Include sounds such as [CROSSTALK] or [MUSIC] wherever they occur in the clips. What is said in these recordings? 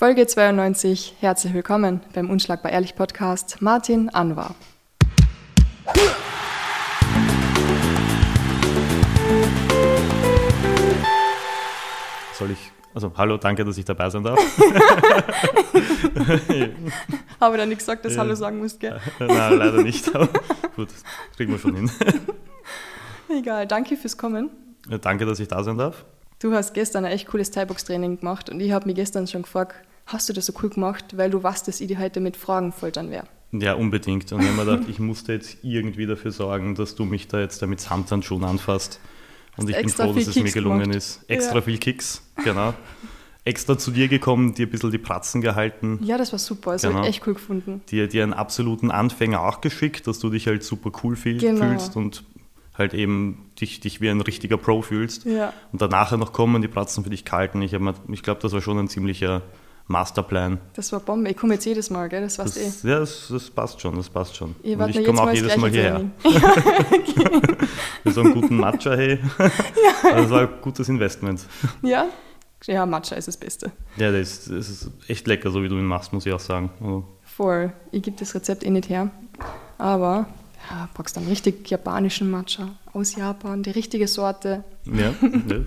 Folge 92. Herzlich willkommen beim Unschlagbar Ehrlich Podcast. Martin Anwar. Soll ich, also hallo, danke, dass ich dabei sein darf. [LAUGHS] Habe da nicht gesagt, dass Hallo sagen musst, gell? [LAUGHS] Nein, leider nicht, aber gut, das kriegen wir schon hin. [LAUGHS] Egal, danke fürs Kommen. Ja, danke, dass ich da sein darf. Du hast gestern ein echt cooles Thai-Box-Training gemacht und ich habe mich gestern schon gefragt, hast du das so cool gemacht, weil du weißt, dass ich die heute mit Fragen foltern werde. Ja, unbedingt. Und ich habe mir gedacht, ich musste jetzt irgendwie dafür sorgen, dass du mich da jetzt damit Samthandschuhen anfasst. Und ich bin froh, dass es mir gelungen gemacht. ist. Extra ja. viel Kicks, genau. Extra zu dir gekommen, dir ein bisschen die Pratzen gehalten. Ja, das war super. Das genau. habe ich echt cool gefunden. Dir, dir einen absoluten Anfänger auch geschickt, dass du dich halt super cool fühl, genau. fühlst und halt eben dich, dich wie ein richtiger Pro fühlst. Ja. Und danach noch kommen die Pratzen für dich kalten. Ich, ich glaube, das war schon ein ziemlicher Masterplan. Das war Bombe. Ich komme jetzt jedes Mal, gell? Das weißt das, eh. Ja, das, das, passt schon, das passt schon. Und ich komme auch jedes Mal hierher. Für [LAUGHS] so einen guten Matcha, hey. [LAUGHS] Ja. Also das war ein gutes Investment. Ja? Ja, Matcha ist das Beste. Ja, das ist, das ist echt lecker, so wie du ihn machst, muss ich auch sagen. Also. Voll. Ich gebe das Rezept eh nicht her. Aber ja, brauchst dann richtig japanischen Matcha aus Japan, die richtige Sorte. Ja, [LAUGHS] das.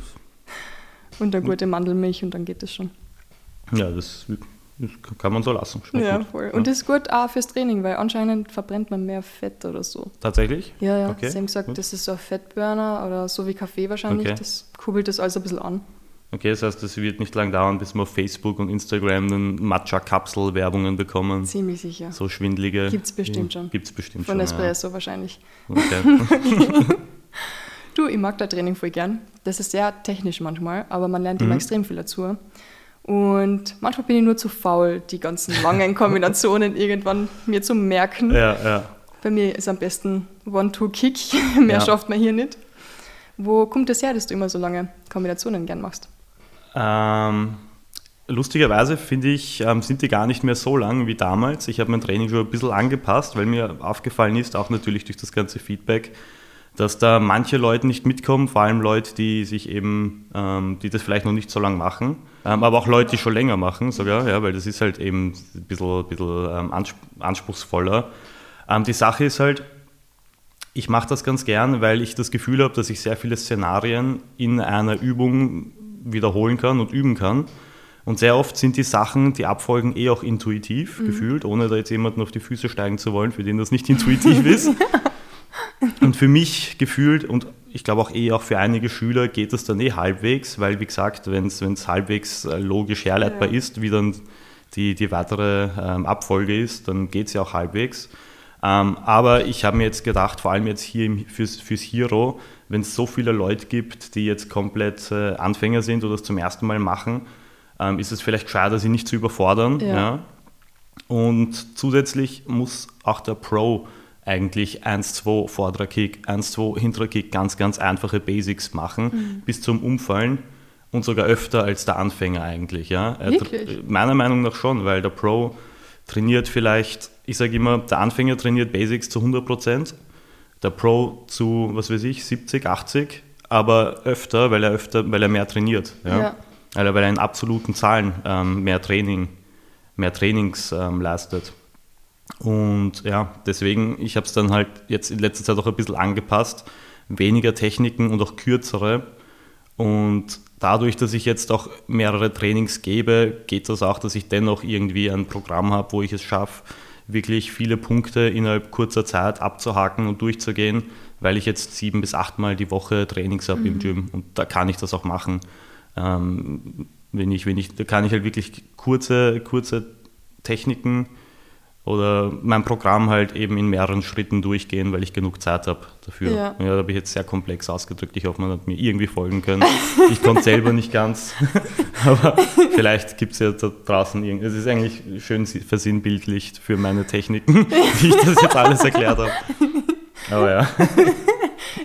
und eine gute Mandelmilch und dann geht das schon. Ja, das, kann man so lassen. Schmeckt ja, gut. voll. Und das ist gut auch fürs Training, weil anscheinend verbrennt man mehr Fett oder so. Tatsächlich? Ja, ja. Okay. Sie haben gesagt, gut. das ist so ein Fettburner oder so wie Kaffee wahrscheinlich. Okay. Das kurbelt das alles ein bisschen an. Okay, das heißt, es wird nicht lang dauern, bis wir auf Facebook und Instagram dann Matcha-Kapsel-Werbungen bekommen. Ziemlich sicher. So schwindlige. Gibt es bestimmt schon. Gibt es bestimmt Von schon. Von Espresso ja. wahrscheinlich. Okay. [LAUGHS] du, ich mag das Training voll gern. Das ist sehr technisch manchmal, aber man lernt mhm. immer extrem viel dazu. Und manchmal bin ich nur zu faul, die ganzen langen [LAUGHS] Kombinationen irgendwann mir zu merken. Ja, ja. Bei mir ist am besten One-Two-Kick. [LAUGHS] Mehr ja. schafft man hier nicht. Wo kommt es das her, dass du immer so lange Kombinationen gern machst? Ähm, lustigerweise finde ich, ähm, sind die gar nicht mehr so lang wie damals. Ich habe mein Training schon ein bisschen angepasst, weil mir aufgefallen ist, auch natürlich durch das ganze Feedback, dass da manche Leute nicht mitkommen, vor allem Leute, die sich eben, ähm, die das vielleicht noch nicht so lange machen, aber auch Leute, die schon länger machen sogar, ja, weil das ist halt eben ein bisschen, bisschen ähm, anspruchsvoller. Ähm, die Sache ist halt, ich mache das ganz gern, weil ich das Gefühl habe, dass ich sehr viele Szenarien in einer Übung wiederholen kann und üben kann. Und sehr oft sind die Sachen, die Abfolgen eh auch intuitiv mhm. gefühlt, ohne da jetzt jemanden auf die Füße steigen zu wollen, für den das nicht [LAUGHS] intuitiv ist. [LAUGHS] Und für mich gefühlt und ich glaube auch eh auch für einige Schüler geht das dann eh halbwegs, weil wie gesagt, wenn es halbwegs äh, logisch herleitbar ja. ist, wie dann die, die weitere ähm, Abfolge ist, dann geht es ja auch halbwegs. Ähm, aber ich habe mir jetzt gedacht, vor allem jetzt hier im, fürs, fürs Hero, wenn es so viele Leute gibt, die jetzt komplett äh, Anfänger sind oder es zum ersten Mal machen, ähm, ist es vielleicht schade, sie nicht zu überfordern. Ja. ja. Und zusätzlich muss auch der Pro eigentlich 1-2 vorderer Kick, 1-2 hinterer Kick, ganz, ganz einfache Basics machen, mhm. bis zum Umfallen und sogar öfter als der Anfänger eigentlich. Ja? Wirklich? Meiner Meinung nach schon, weil der Pro trainiert vielleicht, ich sage immer, der Anfänger trainiert Basics zu 100 Prozent, der Pro zu, was weiß ich, 70, 80, aber öfter, weil er öfter, weil er mehr trainiert. Ja? ja. Weil, er, weil er in absoluten Zahlen ähm, mehr Training, mehr Trainings ähm, leistet. Und ja, deswegen, ich habe es dann halt jetzt in letzter Zeit auch ein bisschen angepasst. Weniger Techniken und auch kürzere. Und dadurch, dass ich jetzt auch mehrere Trainings gebe, geht das auch, dass ich dennoch irgendwie ein Programm habe, wo ich es schaffe, wirklich viele Punkte innerhalb kurzer Zeit abzuhaken und durchzugehen, weil ich jetzt sieben bis achtmal die Woche Trainings habe mhm. im Gym und da kann ich das auch machen. Ähm, wenn ich, wenn ich, da kann ich halt wirklich kurze, kurze Techniken oder mein Programm halt eben in mehreren Schritten durchgehen, weil ich genug Zeit habe dafür. Ja. ja da habe ich jetzt sehr komplex ausgedrückt. Ich hoffe, man hat mir irgendwie folgen können. [LAUGHS] Ich konnte selber nicht ganz, [LAUGHS] aber vielleicht gibt es ja da draußen irgendwie. Es ist eigentlich schön versinnbildlicht für meine Techniken, [LAUGHS] wie ich das jetzt alles erklärt habe. Aber ja.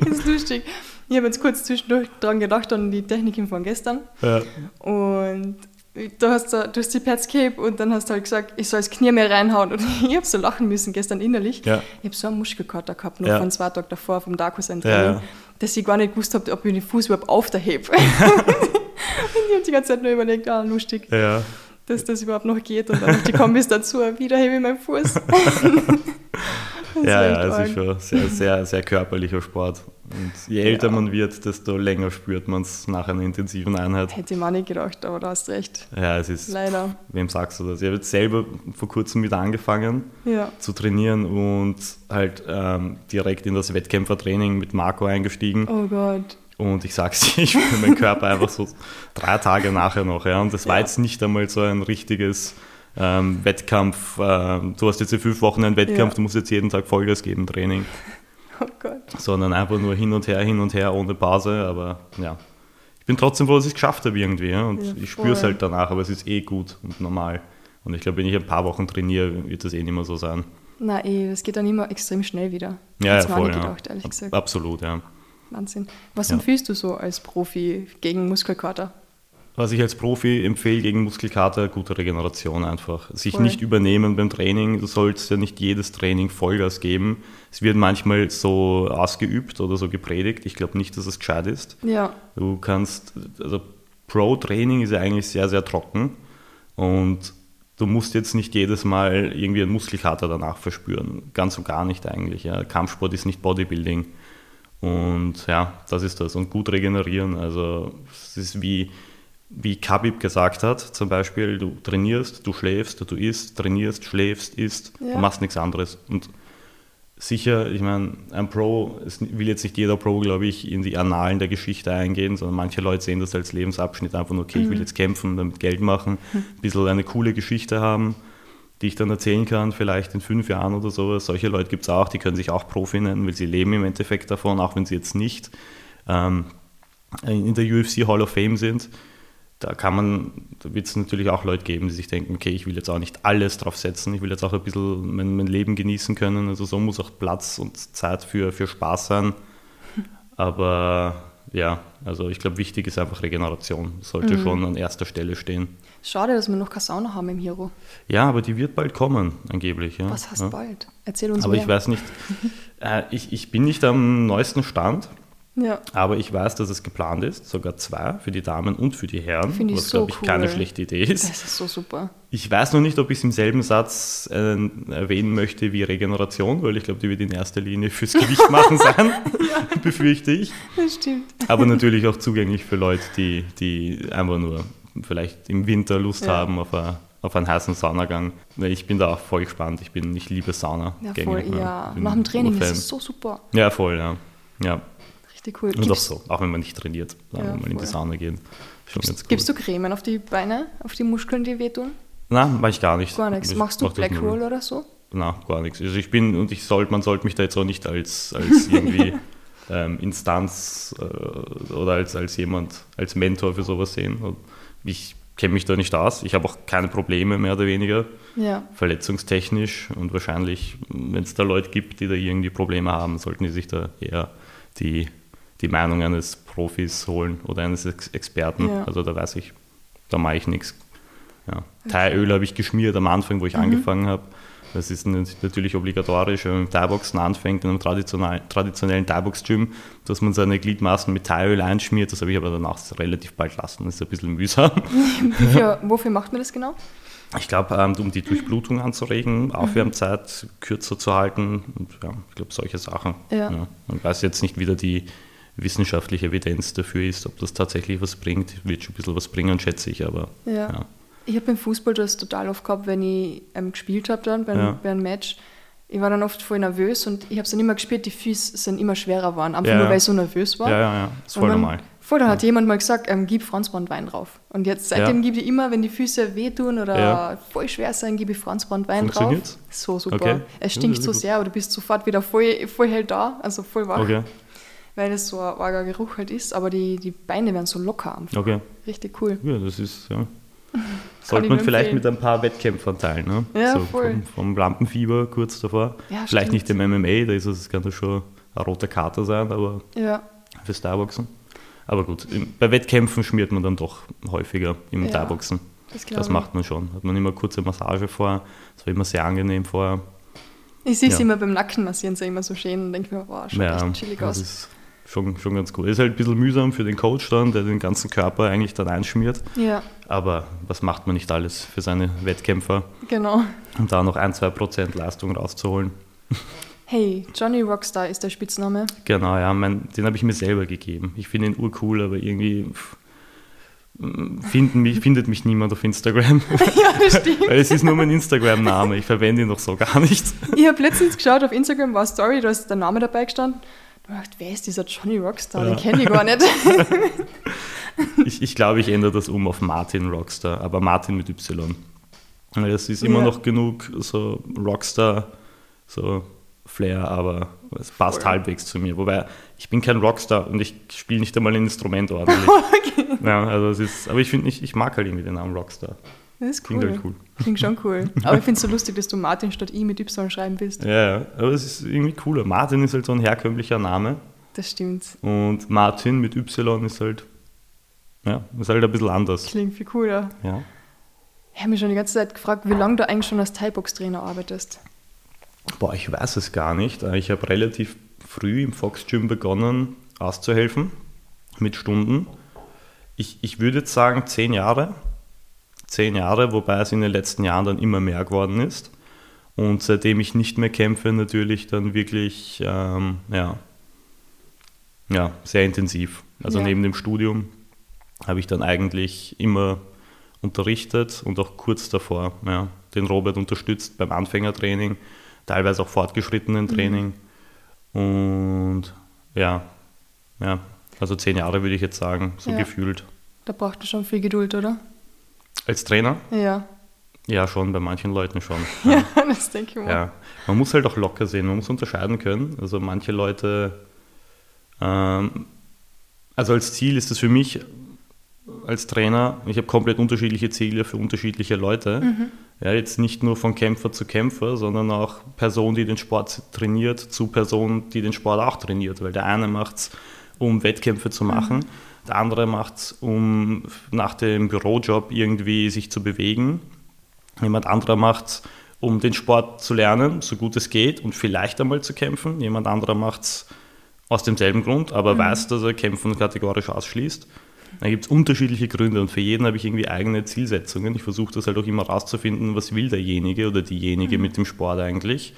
Das ist lustig. Ich habe jetzt kurz zwischendurch dran gedacht, an die Techniken von gestern. Ja. Und du hast, du hast die gehabt und dann hast du halt gesagt, ich soll das Knie mehr reinhauen. Und [LAUGHS] ich habe so lachen müssen gestern innerlich. Ja. Ich habe so einen Muskelkater gehabt, noch ja. von zwei Tagen davor vom Darkus ein Training, ja, dass ich gar nicht gewusst habe, ob ich den Fuß überhaupt auf der heb. [LAUGHS] und ich habe die ganze Zeit nur überlegt, ah, lustig. Dass das überhaupt noch geht und dann noch die Kombis dazu, wieder hebe ich meinen Fuß. [LAUGHS] ja, ja, es ist schon sehr, sehr, sehr körperlicher Sport. Und je älter ja. man wird, desto länger spürt man es nach einer intensiven Einheit. Hätte ich mir nicht gedacht, aber da hast recht. Ja, es ist. Leider. Wem sagst du das? Ich habe jetzt selber vor kurzem wieder angefangen ja. zu trainieren und halt ähm, direkt in das Wettkämpfertraining mit Marco eingestiegen. Oh Gott. Und ich sag's [LAUGHS] dir, ich spüre meinen Körper einfach so drei Tage nachher noch. Ja. Und das war jetzt nicht einmal so ein richtiges ähm, Wettkampf. Äh, du hast jetzt in fünf Wochen einen Wettkampf, ja. du musst jetzt jeden Tag Vollgas geben, Training. [LAUGHS] Oh Gott. Sondern einfach nur hin und her, hin und her, ohne Pause. Aber ja, ich bin trotzdem froh, dass ich es geschafft habe irgendwie. Und ja, ich spüre es halt danach, aber es ist eh gut und normal. Und ich glaube, wenn ich ein paar Wochen trainiere, wird das eh nicht mehr so sein. Na eh, das geht dann immer extrem schnell wieder. Ja, ja voll, gedacht, ja. ehrlich gesagt. Absolut, ja. Wahnsinn. Was ja. empfiehlst du so als Profi gegen Muskelkater? Was ich als Profi empfehle gegen Muskelkater, gute Regeneration einfach. Sich Voll. nicht übernehmen beim Training. Du sollst ja nicht jedes Training Vollgas geben. Es wird manchmal so ausgeübt oder so gepredigt. Ich glaube nicht, dass es gescheit ist. Ja. Du kannst, also Pro-Training ist ja eigentlich sehr, sehr trocken. Und du musst jetzt nicht jedes Mal irgendwie einen Muskelkater danach verspüren. Ganz und gar nicht eigentlich. Ja. Kampfsport ist nicht Bodybuilding. Und ja, das ist das. Und gut regenerieren. Also es ist wie wie Khabib gesagt hat, zum Beispiel, du trainierst, du schläfst, du isst, trainierst, schläfst, isst, ja. du machst nichts anderes. Und sicher, ich meine, ein Pro, es will jetzt nicht jeder Pro, glaube ich, in die Annalen der Geschichte eingehen, sondern manche Leute sehen das als Lebensabschnitt einfach nur, okay, mhm. ich will mhm. jetzt kämpfen, damit Geld machen, mhm. ein bisschen eine coole Geschichte haben, die ich dann erzählen kann, vielleicht in fünf Jahren oder sowas. Solche Leute gibt es auch, die können sich auch Profi nennen, weil sie leben im Endeffekt davon, auch wenn sie jetzt nicht ähm, in der UFC Hall of Fame sind da kann man, da wird es natürlich auch Leute geben, die sich denken, okay, ich will jetzt auch nicht alles drauf setzen, ich will jetzt auch ein bisschen mein, mein Leben genießen können. Also so muss auch Platz und Zeit für, für Spaß sein. [LAUGHS] Aber ja, also ich glaube, wichtig ist einfach Regeneration. Sollte mhm. schon an erster Stelle stehen. Schade, dass wir noch keine Sauna haben im Hero. Ja, aber die wird bald kommen, angeblich. Ja. Was heißt ja. bald? Erzähl uns aber mehr. Aber ich weiß nicht, [LAUGHS] äh, ich, ich bin nicht am neuesten Stand. Ja. Aber ich weiß, dass es geplant ist, sogar zwei, für die Damen und für die Herren, Find was, so glaube ich, cool. keine schlechte Idee ist. Das ist so super. Ich weiß noch nicht, ob ich es im selben Satz äh, erwähnen möchte wie Regeneration, weil ich glaube, die wird in erster Linie fürs Gewicht [LAUGHS] machen sein, ja. [LAUGHS] befürchte ich. Das stimmt. Aber natürlich auch zugänglich für Leute, die, die einfach nur vielleicht im Winter Lust ja. haben auf, a, auf einen heißen Saunagang. Ich bin da auch voll gespannt. Ich bin nicht liebe Sauna. Ja, voll, ja. Nach dem Training ist es so super. Ja, voll, ja. ja. Richtig cool. Und auch so, auch wenn man nicht trainiert, ja, wenn man in die Sauna geht. Schon gibst, gibst du Cremen auf die Beine, auf die Muskeln, die wehtun? Nein, mache ich gar nicht. Gar nichts. Machst du mach Black Roll oder so? Nein, gar nichts. Also ich bin, und ich sollte, man sollte mich da jetzt auch nicht als, als irgendwie [LAUGHS] ähm, Instanz äh, oder als, als jemand, als Mentor für sowas sehen. Und ich kenne mich da nicht aus. Ich habe auch keine Probleme, mehr oder weniger. Ja. Verletzungstechnisch. Und wahrscheinlich, wenn es da Leute gibt, die da irgendwie Probleme haben, sollten die sich da eher die die Meinung eines Profis holen oder eines Ex Experten. Ja. Also da weiß ich, da mache ich nichts. Ja. Okay. Thai-Öl habe ich geschmiert am Anfang, wo ich mhm. angefangen habe. Das ist natürlich obligatorisch, wenn man mit Thai-Boxen anfängt, in einem traditionellen, traditionellen Thai-Box-Gym, dass man seine Gliedmaßen mit Thai-Öl einschmiert. Das habe ich aber danach relativ bald lassen. Das ist ein bisschen mühsam. [LAUGHS] Wofür, wofür macht man das genau? Ich glaube, ähm, um die Durchblutung anzuregen, mhm. Aufwärmzeit kürzer zu halten und ja, ich glaube, solche Sachen. Ja. Ja. Man weiß jetzt nicht wieder die wissenschaftliche Evidenz dafür ist, ob das tatsächlich was bringt. Wird schon ein bisschen was bringen, schätze ich, aber. Ja. ja. Ich habe beim Fußball das total oft gehabt, wenn ich ähm, gespielt habe dann beim, ja. bei einem Match. Ich war dann oft voll nervös und ich habe es dann immer gespürt, die Füße sind immer schwerer geworden, einfach ja, nur weil ich so nervös war. Ja, ja, ja, ist voll dann, normal. Voll, dann hat jemand mal gesagt, ähm, gib Franzbrandwein drauf. Und jetzt seitdem gebe ich immer, wenn die Füße wehtun oder voll schwer sein, gebe ich Franzbrandwein drauf. So super. Okay. Es stinkt so sehr, aber du bist sofort wieder voll, voll hell da, also voll wach. Okay weil es so ein arger Geruch halt ist, aber die, die Beine werden so locker einfach. Okay. Richtig cool. Ja, das ist, ja. [LAUGHS] Sollte man vielleicht mit ein paar Wettkämpfern teilen, ne? Ja, so voll. Vom, vom, Lampenfieber kurz davor. Ja, vielleicht stimmt. nicht im MMA, da ist es, kann das schon ein roter Kater sein, aber ja. für Starboxen. Aber gut, bei Wettkämpfen schmiert man dann doch häufiger im ja, Starboxen. Das, das macht man schon. Hat man immer kurze Massage vor, das war immer sehr angenehm vorher. Ich sehe es ja. immer beim Nacken massieren, so immer so schön und denke mir, wow, schaut ja, echt chillig aus. Ist, schon, schon ganz cool. Ist halt ein bisschen mühsam für den Coach dann, der den ganzen Körper eigentlich dann einschmiert. Ja. Aber was macht man nicht alles für seine Wettkämpfer? Genau. Um da noch ein, zwei Prozent Leistung rauszuholen. Hey, Johnny Rockstar ist der Spitzname. Genau, ja, mein, den habe ich mir selber gegeben. Ich finde ihn urcool, aber irgendwie pff, finden mich, findet mich niemand auf Instagram. [LAUGHS] ja, das stimmt. Weil es ist nur mein Instagram-Name, ich verwende ihn noch so gar nicht. Ich habe letztens geschaut auf Instagram, war Story, da ist der Name dabei gestanden. Ich dachte, wer ist dieser Johnny Rockstar? Den kenne ich gar nicht. [LAUGHS] ich, ich glaube, ich ändere das um auf Martin Rockstar, aber Martin mit Y. Weil es ist immer ja. noch genug so Rockstar, so Flair, aber es passt Voll. halbwegs zu mir. Wobei, ich bin kein Rockstar und ich spiele nicht einmal ein Instrument ordentlich. [LAUGHS] okay. Ja, also es ist, aber ich finde, ich, ich mag halt irgendwie den Namen Rockstar. Das ist cool. Klingt, halt cool. Klingt schon cool. [LAUGHS] Aber ich finde es so lustig, dass du Martin statt I mit Y schreiben willst. Ja, aber es ist irgendwie cooler. Martin ist halt so ein herkömmlicher Name. Das stimmt. Und Martin mit Y ist halt, ja, ist halt ein bisschen anders. Klingt viel cooler. Ja. Ich habe mich schon die ganze Zeit gefragt, wie lange du eigentlich schon als Thai-Box-Trainer arbeitest. Boah, ich weiß es gar nicht. Ich habe relativ früh im Fox Gym begonnen auszuhelfen mit Stunden. Ich, ich würde jetzt sagen zehn Jahre zehn Jahre, wobei es in den letzten Jahren dann immer mehr geworden ist. Und seitdem ich nicht mehr kämpfe, natürlich dann wirklich ähm, ja, ja, sehr intensiv. Also ja. neben dem Studium habe ich dann eigentlich immer unterrichtet und auch kurz davor ja, den Robert unterstützt beim Anfängertraining, teilweise auch fortgeschrittenen mhm. Training. Mhm. Und ja, ja, also zehn Jahre würde ich jetzt sagen, so ja. gefühlt. Da braucht man schon viel Geduld, oder? Als Trainer? Ja. Ja, schon, bei manchen Leuten schon. Ja, [LAUGHS] ja das denke ich mal. Ja. Man muss halt auch locker sehen, man muss unterscheiden können. Also manche Leute, ähm, also als Ziel ist es für mich als Trainer, ich habe komplett unterschiedliche Ziele für unterschiedliche Leute. Mhm. Ja, jetzt nicht nur von Kämpfer zu Kämpfer, sondern auch Person, die den Sport trainiert, zu Person, die den Sport auch trainiert. Weil der eine macht es, um Wettkämpfe zu machen. Mhm der andere macht es, um nach dem Bürojob irgendwie sich zu bewegen. Jemand anderer macht es, um den Sport zu lernen, so gut es geht und vielleicht einmal zu kämpfen. Jemand anderer macht es aus demselben Grund, aber mhm. weiß, dass er Kämpfen kategorisch ausschließt. Da gibt es unterschiedliche Gründe und für jeden habe ich irgendwie eigene Zielsetzungen. Ich versuche das halt auch immer rauszufinden, was will derjenige oder diejenige mhm. mit dem Sport eigentlich.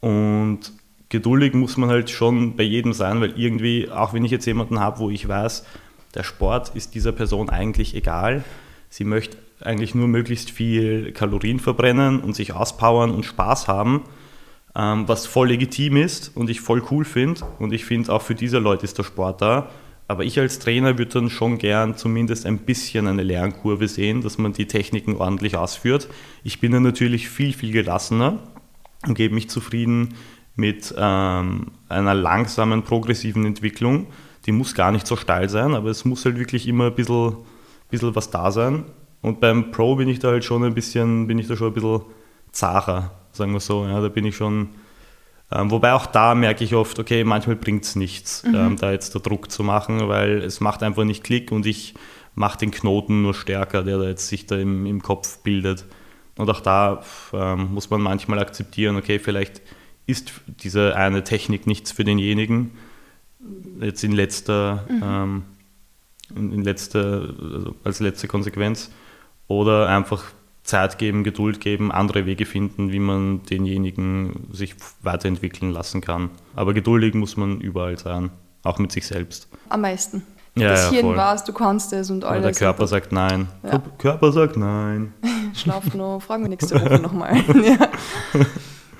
Und geduldig muss man halt schon bei jedem sein, weil irgendwie, auch wenn ich jetzt jemanden habe, wo ich weiß, der Sport ist dieser Person eigentlich egal, sie möchte eigentlich nur möglichst viel Kalorien verbrennen und sich auspowern und Spaß haben, ähm, was voll legitim ist und ich voll cool finde. Und ich finde, auch für diese Leute ist der Sport da. Aber ich als Trainer würde dann schon gern zumindest ein bisschen eine Lernkurve sehen, dass man die Techniken ordentlich ausführt. Ich bin dann natürlich viel, viel gelassener und gebe mich zufrieden mit ähm, einer langsamen, progressiven Entwicklung. Die muss gar nicht so steil sein, aber es muss halt wirklich immer ein bisschen, bisschen was da sein. Und beim Pro bin ich da halt schon ein bisschen, bin ich da schon ein bisschen zacher, sagen wir so. Ja, da bin ich schon, ähm, wobei auch da merke ich oft, okay, manchmal bringt es nichts, mhm. ähm, da jetzt der Druck zu machen, weil es macht einfach nicht Klick und ich mache den Knoten nur stärker, der da jetzt sich da im, im Kopf bildet. Und auch da ähm, muss man manchmal akzeptieren, okay, vielleicht ist diese eine Technik nichts für denjenigen. Jetzt in letzter, mhm. ähm, in, in letzter, also als letzte Konsequenz. Oder einfach Zeit geben, Geduld geben, andere Wege finden, wie man denjenigen sich weiterentwickeln lassen kann. Aber geduldig muss man überall sein, auch mit sich selbst. Am meisten. Ja, das ja, Hirn weiß, du kannst es und alles. Aber der Körper sagt nein. Ja. Körper sagt nein. Schlaf noch, fragen wir nächste Woche nochmal. [LAUGHS] [LAUGHS] ja.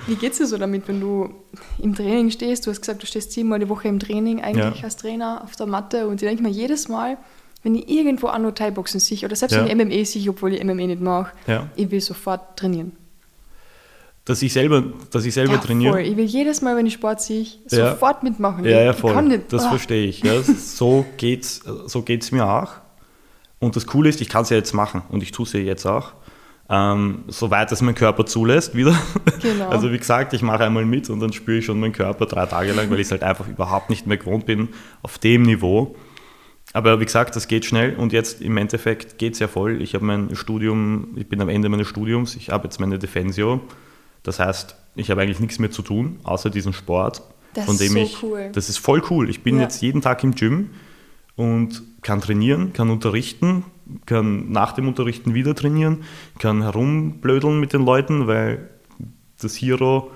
Wie geht es dir so damit, wenn du im Training stehst? Du hast gesagt, du stehst siebenmal die Woche im Training eigentlich ja. als Trainer auf der Matte und ich denke mir jedes Mal, wenn ich irgendwo nur Thai-Boxen sehe oder selbst ja. wenn ich MMA sehe, obwohl ich MMA nicht mache, ja. ich will sofort trainieren. Dass ich selber, dass ich selber ja, trainiere? Voll. Ich will jedes Mal, wenn ich Sport sehe, sofort mitmachen. Ja, ja, voll. Nicht, das oh. verstehe ich. Ja. So geht es so geht's mir auch. Und das Coole ist, ich kann es ja jetzt machen und ich tue es ja jetzt auch ähm, soweit es mein Körper zulässt wieder. Genau. [LAUGHS] Also wie gesagt, ich mache einmal mit und dann spüre ich schon meinen Körper drei Tage lang, weil ich es halt einfach überhaupt nicht mehr gewohnt bin auf dem Niveau. Aber wie gesagt, das geht schnell und jetzt im Endeffekt geht es ja voll. Ich habe mein Studium, ich bin am Ende meines Studiums, ich habe jetzt meine Defensio. Das heißt, ich habe eigentlich nichts mehr zu tun, außer diesen Sport. Das von dem ist so ich, cool. das ist voll cool. Ich bin Ja. jetzt jeden Tag im Gym und kann trainieren, kann unterrichten, kann nach dem Unterrichten wieder trainieren, kann herumblödeln mit den Leuten, weil das Hero,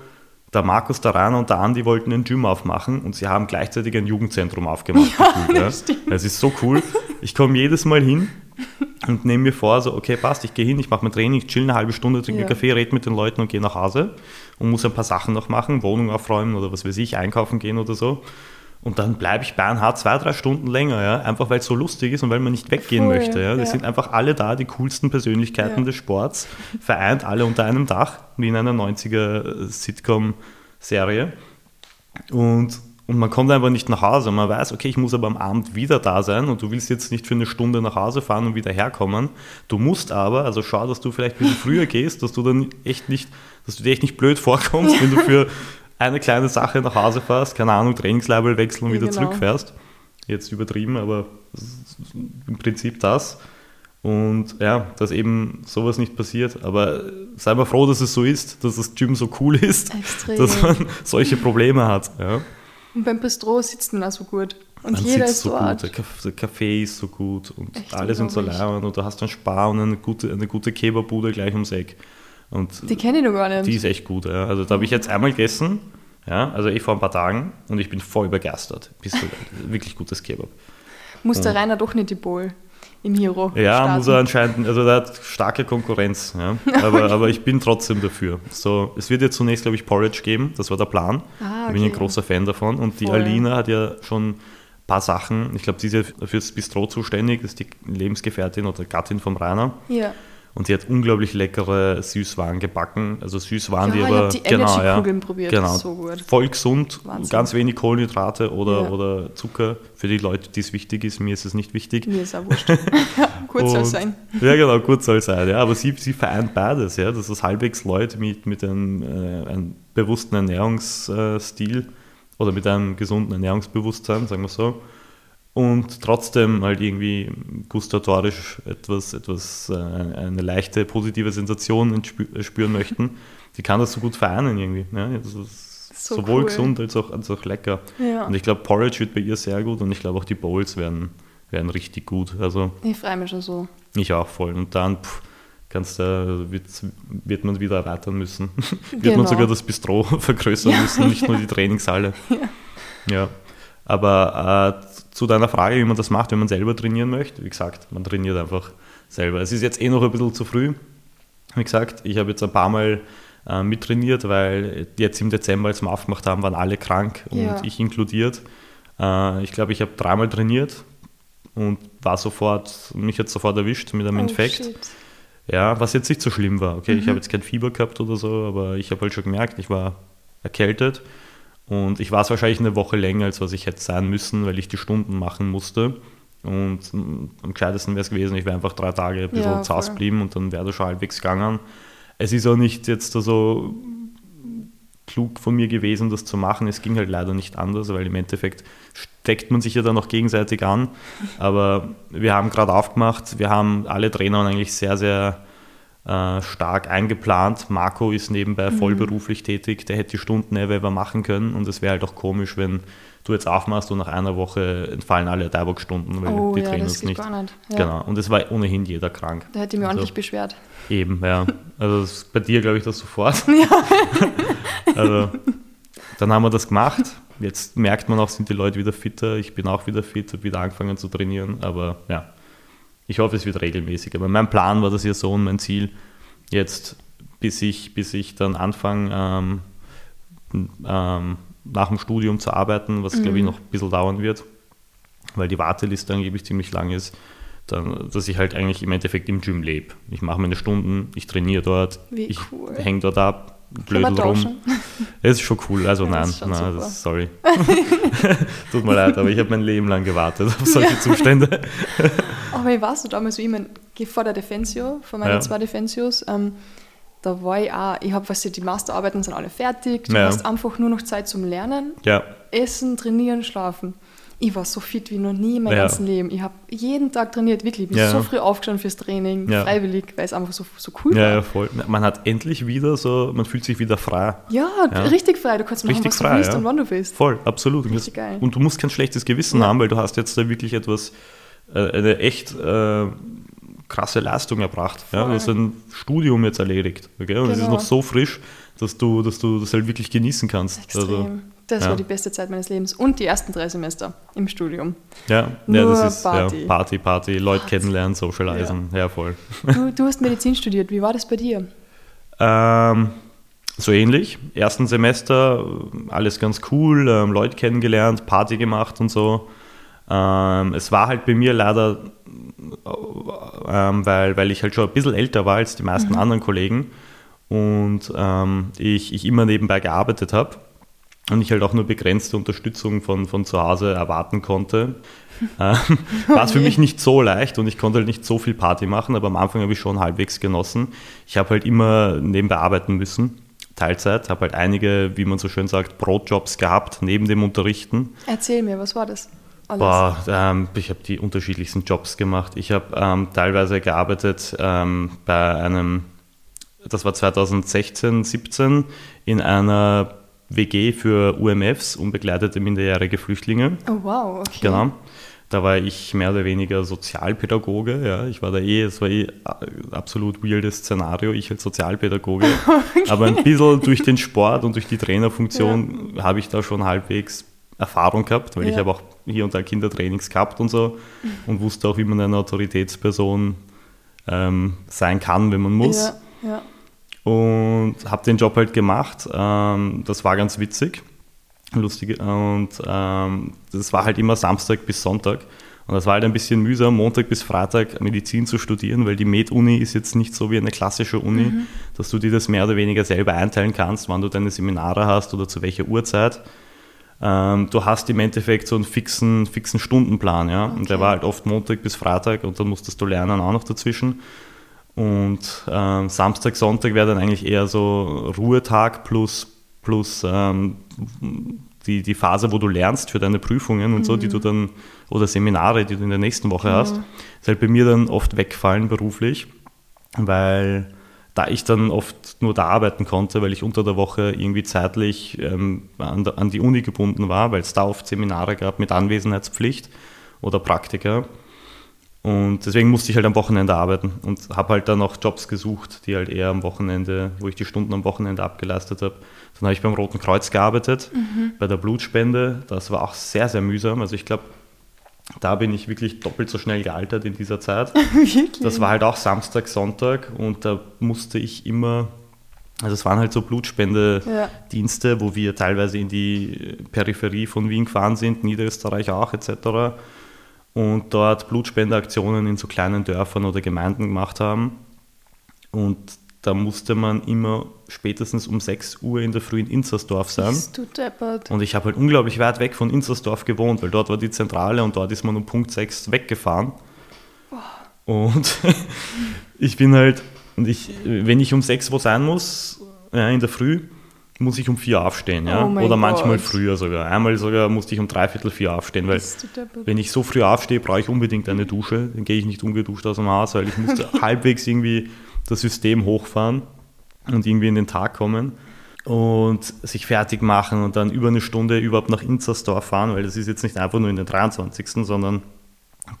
der Markus, der Rainer und der Andi wollten ein Gym aufmachen und sie haben gleichzeitig ein Jugendzentrum aufgemacht. [LAUGHS] ja. das stimmt. Das ist so cool. Ich komme jedes Mal hin und nehme mir vor, so, okay, passt, ich gehe hin, ich mache mein Training, ich chill eine halbe Stunde, trinke Ja. Kaffee, rede mit den Leuten und gehe nach Hause und muss ein paar Sachen noch machen, Wohnung aufräumen oder was weiß ich, einkaufen gehen oder so. Und dann bleibe ich beinhart zwei, drei Stunden länger, ja, einfach weil es so lustig ist und weil man nicht weggehen Voll, möchte. Ja. Das ja. sind einfach alle da, die coolsten Persönlichkeiten Ja. des Sports, vereint alle unter einem Dach, wie in einer 90er Sitcom-Serie. Und, und man kommt einfach nicht nach Hause. Man weiß, okay, ich muss aber am Abend wieder da sein und du willst jetzt nicht für eine Stunde nach Hause fahren und wieder herkommen. Du musst aber, also schau, dass du vielleicht ein bisschen früher [LAUGHS] gehst, dass du dann echt nicht, dass du dir echt nicht blöd vorkommst, wenn du für eine kleine Sache nach Hause fährst, keine Ahnung, Trainingsleibel wechseln und Ja, wieder genau. zurückfährst. Jetzt übertrieben, aber im Prinzip das. Und ja, dass eben sowas nicht passiert. Aber sei mal froh, dass es so ist, dass das Gym so cool [LAUGHS] ist, Extrem. dass man solche Probleme hat. Ja. Und beim Bistro sitzt man auch so gut. Und Man jeder sitzt ist so dort. gut, der, Kaff- der Kaffee ist so gut und Echt alle sind so leer und du hast einen Spar und eine gute, eine gute Kebabbude gleich ums Eck. Und Die kenne ich noch gar nicht. die ist echt gut. Ja. Also da habe ich jetzt einmal gegessen, ja, also eh vor ein paar Tagen und ich bin voll begeistert. Wirklich gutes Kebab. Muss der Rainer doch nicht die Bowl im Hero Ja, starten. muss er anscheinend, also der hat starke Konkurrenz, ja. aber, [LAUGHS] aber ich bin trotzdem dafür. So, es wird jetzt zunächst, glaube ich, Porridge geben, das war der Plan. Ah, Da bin ich ein okay. großer Fan davon. Und die Voll. Alina hat ja schon ein paar Sachen, ich glaube, sie ist ja fürs Bistro zuständig, das ist die Lebensgefährtin oder Gattin vom Rainer. Ja. Und sie hat unglaublich leckere Süßwaren gebacken. Also Süßwaren, Ja, die ich aber hab die genau, ja, probiert, genau, so gut. voll gesund, Wahnsinn. ganz wenig Kohlenhydrate oder, Ja. oder Zucker für die Leute, die es wichtig ist. Mir ist es nicht wichtig. Mir ist auch wurscht. [LAUGHS] Kurz soll sein. Ja, genau, gut soll sein. Ja. Aber sie, sie vereint beides. Ja. Das ist halbwegs Leute mit, mit einem, äh, einem bewussten Ernährungsstil oder mit einem gesunden Ernährungsbewusstsein, sagen wir so. Und trotzdem halt irgendwie gustatorisch etwas, etwas äh, eine leichte positive Sensation äh, spüren möchten. Die kann das so gut vereinen irgendwie. Ja. Das ist So sowohl cool. gesund als auch, als auch lecker. Ja. Und ich glaube, Porridge wird bei ihr sehr gut und ich glaube auch die Bowls werden, werden richtig gut. Also Ich freue mich schon so. ich auch voll. Und dann pff, kannst du, wird, wird man wieder erweitern müssen. [LAUGHS] wird Genau. man sogar das Bistro [LAUGHS] vergrößern müssen, nicht nur die [LAUGHS] Trainingshalle. Ja. Aber äh, zu deiner Frage, wie man das macht, wenn man selber trainieren möchte, wie gesagt, man trainiert einfach selber. Es ist jetzt eh noch ein bisschen zu früh. Wie gesagt, ich habe jetzt ein paar Mal äh, mittrainiert, weil jetzt im Dezember, als wir aufgemacht haben, waren alle krank und Ja. ich inkludiert. Äh, ich glaube, ich habe dreimal trainiert und war sofort, mich hat sofort erwischt mit einem Oh, Infekt. shit. Ja, was jetzt nicht so schlimm war. Okay, ich Mhm. habe jetzt kein Fieber gehabt oder so, aber ich habe halt schon gemerkt, ich war erkältet und ich war es wahrscheinlich eine Woche länger, als was ich hätte sein müssen, weil ich die Stunden machen musste. Und mm, am gescheitesten wäre es gewesen, ich wäre einfach drei Tage ein bisschen Ja, voll. geblieben und dann wäre das schon halbwegs gegangen. Es ist auch nicht jetzt so klug von mir gewesen, das zu machen. Es ging halt leider nicht anders, weil im Endeffekt steckt man sich ja dann noch gegenseitig an. Aber wir haben gerade aufgemacht, wir haben alle Trainer eigentlich sehr, sehr äh, stark eingeplant. Marco ist nebenbei Mhm. vollberuflich tätig, der hätte die Stunden ever, machen können und es wäre halt auch komisch, wenn du jetzt aufmachst und nach einer Woche entfallen alle Taibox-Stunden, weil Oh die ja, geht nicht. nicht. Ja. Genau, und es war ohnehin jeder krank. Da hätte ich mich Also- ordentlich beschwert. Eben, ja. [LAUGHS] Also bei dir glaube ich das sofort. [LAUGHS] [LAUGHS] also, dann haben wir das gemacht. Jetzt merkt man auch, sind die Leute wieder fitter. Ich bin auch wieder fit, habe wieder angefangen zu trainieren. Aber ja, ich hoffe, es wird regelmäßig. Aber mein Plan war das ja so und mein Ziel jetzt, bis ich, bis ich dann anfange, ähm, ähm, nach dem Studium zu arbeiten, was glaube ich Mhm. noch ein bisschen dauern wird, weil die Warteliste angeblich ziemlich lang ist, dann, dass ich halt eigentlich im Endeffekt im Gym lebe. Ich mache meine Stunden, ich trainiere dort, Wie ich cool. hänge dort ab, Wir rum. [LAUGHS] Es ist schon cool, also Ja, nein, das nein das sorry. [LAUGHS] [LAUGHS] Tut mir leid, aber ich habe mein Leben lang gewartet auf solche Zustände. Aber ich weiß so damals, wie ich mein, vor der Defensio, vor meinen Ja. zwei Defensios, ähm, da war ich auch, ich habe, weißt du, die Masterarbeiten sind alle fertig, du Ja. hast einfach nur noch Zeit zum Lernen, Ja, Essen, Trainieren, Schlafen. Ich war so fit wie noch nie in meinem ja. ganzen Leben. Ich habe jeden Tag trainiert, wirklich. Ich bin ja. so früh aufgestanden fürs Training, ja. freiwillig, weil es einfach so, so cool ja, war. Ja, voll. Man hat endlich wieder so, man fühlt sich wieder frei. Ja, richtig frei. Du kannst machen, richtig was frei, du willst und wann du willst. Voll, absolut. Richtig geil. Und du musst kein schlechtes Gewissen haben, weil du hast jetzt da wirklich etwas, äh, eine echt äh, krasse Leistung erbracht. Ja? Du hast ein Studium jetzt erledigt. Okay? Und es ist genau. noch so frisch, dass du, dass du das halt wirklich genießen kannst. Extrem. Also, das ja. war die beste Zeit meines Lebens und die ersten drei Semester im Studium. Ja, ja das ist Party, ja, Party, Party Leute Party. kennenlernen, socialisen, ja, ja voll. Du, du, hast Medizin studiert, wie war das bei dir? Ähm, so ähnlich. Ersten Semester, alles ganz cool, ähm, Leute kennengelernt, Party gemacht und so. Ähm, es war halt bei mir leider, ähm, weil, weil ich halt schon ein bisschen älter war als die meisten mhm. anderen Kollegen und ähm, ich, ich immer nebenbei gearbeitet habe und ich halt auch nur begrenzte Unterstützung von, von zu Hause erwarten konnte. [LAUGHS] Ähm, war es für mich nicht so leicht und ich konnte halt nicht so viel Party machen, aber am Anfang habe ich schon halbwegs genossen. Ich habe halt immer nebenbei arbeiten müssen, Teilzeit, habe halt einige, wie man so schön sagt, Brotjobs gehabt neben dem Unterrichten. Erzähl mir, was war das? Boah, ähm, ich habe die unterschiedlichsten Jobs gemacht. Ich habe ähm, teilweise gearbeitet ähm, bei einem, das war 2016, 17, in einer WG für UMFs, unbegleitete minderjährige Flüchtlinge. Oh wow, okay. Genau. Da war ich mehr oder weniger Sozialpädagoge. Ja. Ich war da eh, es war eh absolut weirdes Szenario, ich als Sozialpädagoge. [LAUGHS] okay. Aber ein bisschen durch den Sport und durch die Trainerfunktion ja. habe ich da schon halbwegs Erfahrung gehabt, weil ja. ich habe auch hier und da Kindertrainings gehabt und so und wusste auch, wie man eine Autoritätsperson ähm, sein kann, wenn man muss. Ja, ja und habe den Job halt gemacht. Ähm, das war ganz witzig, lustig. Und ähm, das war halt immer Samstag bis Sonntag. Und das war halt ein bisschen mühsam, Montag bis Freitag Medizin zu studieren, weil die Med-Uni ist jetzt nicht so wie eine klassische Uni, mhm. dass du dir das mehr oder weniger selber einteilen kannst, wann du deine Seminare hast oder zu welcher Uhrzeit. Ähm, du hast im Endeffekt so einen fixen, fixen Stundenplan, ja. Okay. Und der war halt oft Montag bis Freitag und dann musstest du lernen auch noch dazwischen. Und ähm, Samstag, Sonntag wäre dann eigentlich eher so Ruhetag plus, plus ähm, die, die Phase, wo du lernst für deine Prüfungen und mhm. so, die du mhm. dann, oder Seminare, die du in der nächsten Woche mhm. hast, ist halt bei mir dann oft wegfallen beruflich, weil da ich dann oft nur da arbeiten konnte, weil ich unter der Woche irgendwie zeitlich ähm, an, an, die Uni gebunden war, weil es da oft Seminare gab mit Anwesenheitspflicht oder Praktika. Und deswegen musste ich halt am Wochenende arbeiten und habe halt dann noch Jobs gesucht, die halt eher am Wochenende, wo ich die Stunden am Wochenende abgeleistet habe. Dann habe ich beim Roten Kreuz gearbeitet, mhm. bei der Blutspende. Das war auch sehr, sehr mühsam. Also ich glaube, da bin ich wirklich doppelt so schnell gealtert in dieser Zeit. [LAUGHS] das war halt auch Samstag, Sonntag und da musste ich immer, also es waren halt so Blutspendedienste, ja. wo wir teilweise in die Peripherie von Wien gefahren sind, Niederösterreich auch etc und dort Blutspendeaktionen in so kleinen Dörfern oder Gemeinden gemacht haben. Und da musste man immer spätestens um 6 Uhr in der Früh in Inzersdorf sein. Und ich habe halt unglaublich weit weg von Inzersdorf gewohnt, weil dort war die Zentrale und dort ist man um Punkt 6 weggefahren. Oh. Und [LAUGHS] ich bin halt, und ich, wenn ich um 6 wo sein muss, ja, in der Früh, muss ich um vier aufstehen, ja? Oh oder manchmal Gott. früher sogar. Einmal sogar musste ich um dreiviertel vier aufstehen, weil wenn ich so früh aufstehe, brauche ich unbedingt eine Dusche. Dann gehe ich nicht ungeduscht aus dem Haus, weil ich musste [LAUGHS] halbwegs irgendwie das System hochfahren und irgendwie in den Tag kommen und sich fertig machen und dann über eine Stunde überhaupt nach Inzersdorf fahren, weil das ist jetzt nicht einfach nur in den 23., sondern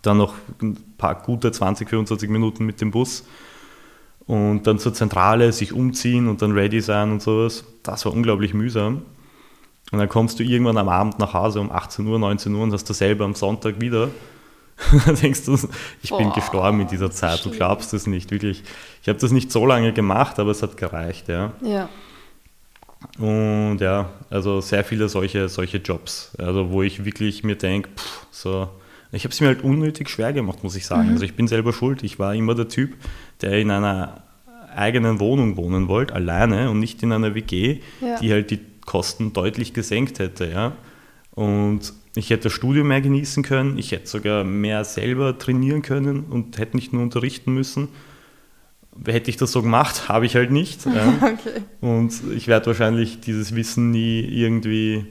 dann noch ein paar gute 20, 25 Minuten mit dem Bus und dann zur Zentrale sich umziehen und dann ready sein und sowas. Das war unglaublich mühsam. Und dann kommst du irgendwann am Abend nach Hause um 18 Uhr, 19 Uhr und hast dasselbe am Sonntag wieder. [LAUGHS] dann denkst du, ich Boah, bin gestorben in dieser Zeit, du glaubst es nicht, wirklich. Ich habe das nicht so lange gemacht, aber es hat gereicht, ja. Ja. Und ja, also sehr viele solche, solche Jobs, also wo ich wirklich mir denke, so, ich habe es mir halt unnötig schwer gemacht, muss ich sagen. Mhm. Also ich bin selber schuld. Ich war immer der Typ, der in einer eigenen Wohnung wohnen wollte, alleine und nicht in einer WG, ja. die halt die Kosten deutlich gesenkt hätte. Ja? Und ich hätte das Studium mehr genießen können, ich hätte sogar mehr selber trainieren können und hätte nicht nur unterrichten müssen. Hätte ich das so gemacht, [LAUGHS] habe ich halt nicht. [LAUGHS] Okay. Und ich werde wahrscheinlich dieses Wissen nie irgendwie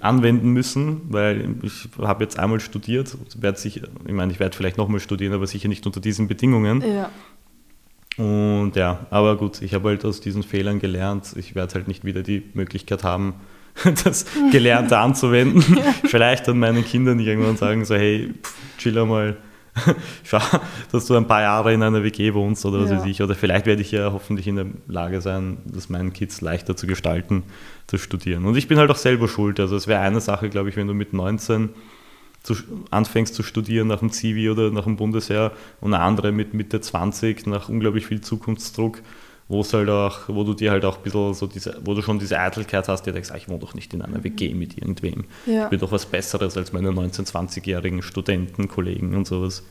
anwenden müssen, weil ich habe jetzt einmal studiert, werde ich meine, ich werde vielleicht nochmal studieren, aber sicher nicht unter diesen Bedingungen. Ja. Und ja, aber gut, ich habe halt aus diesen Fehlern gelernt. Ich werde halt nicht wieder die Möglichkeit haben, [LAUGHS] das Gelernte anzuwenden. [LAUGHS] Vielleicht an meinen Kindern irgendwann sagen so, hey, pff, chill mal, [LAUGHS] schau, dass du ein paar Jahre in einer WG wohnst oder was ja. weiß ich. Oder vielleicht werde ich ja hoffentlich in der Lage sein, das meinen Kids leichter zu gestalten, zu studieren. Und ich bin halt auch selber schuld. Also es wäre eine Sache, glaube ich, wenn du mit 19 zu, anfängst zu studieren nach dem Zivi oder nach dem Bundesheer und eine andere mit Mitte 20 nach unglaublich viel Zukunftsdruck, wo es halt auch, wo du dir halt auch ein bisschen so diese, wo du schon diese Eitelkeit hast, dir denkst, ah, ich wohne doch nicht in einer WG mit irgendwem. Ja. Ich bin doch was Besseres als meine 19-, 20-jährigen Studenten, Kollegen und sowas.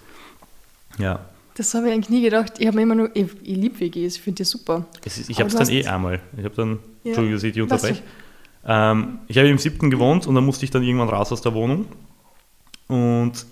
Ja. Das habe ich eigentlich nie gedacht. Ich habe mir immer nur, ich, ich liebe WGs, ich finde die super. Ist, ich habe es dann eh einmal. Ich habe dann, ja. Entschuldigung, dass ich die unterbreche. Ähm, ich habe im siebten gewohnt und dann musste ich dann irgendwann raus aus der Wohnung und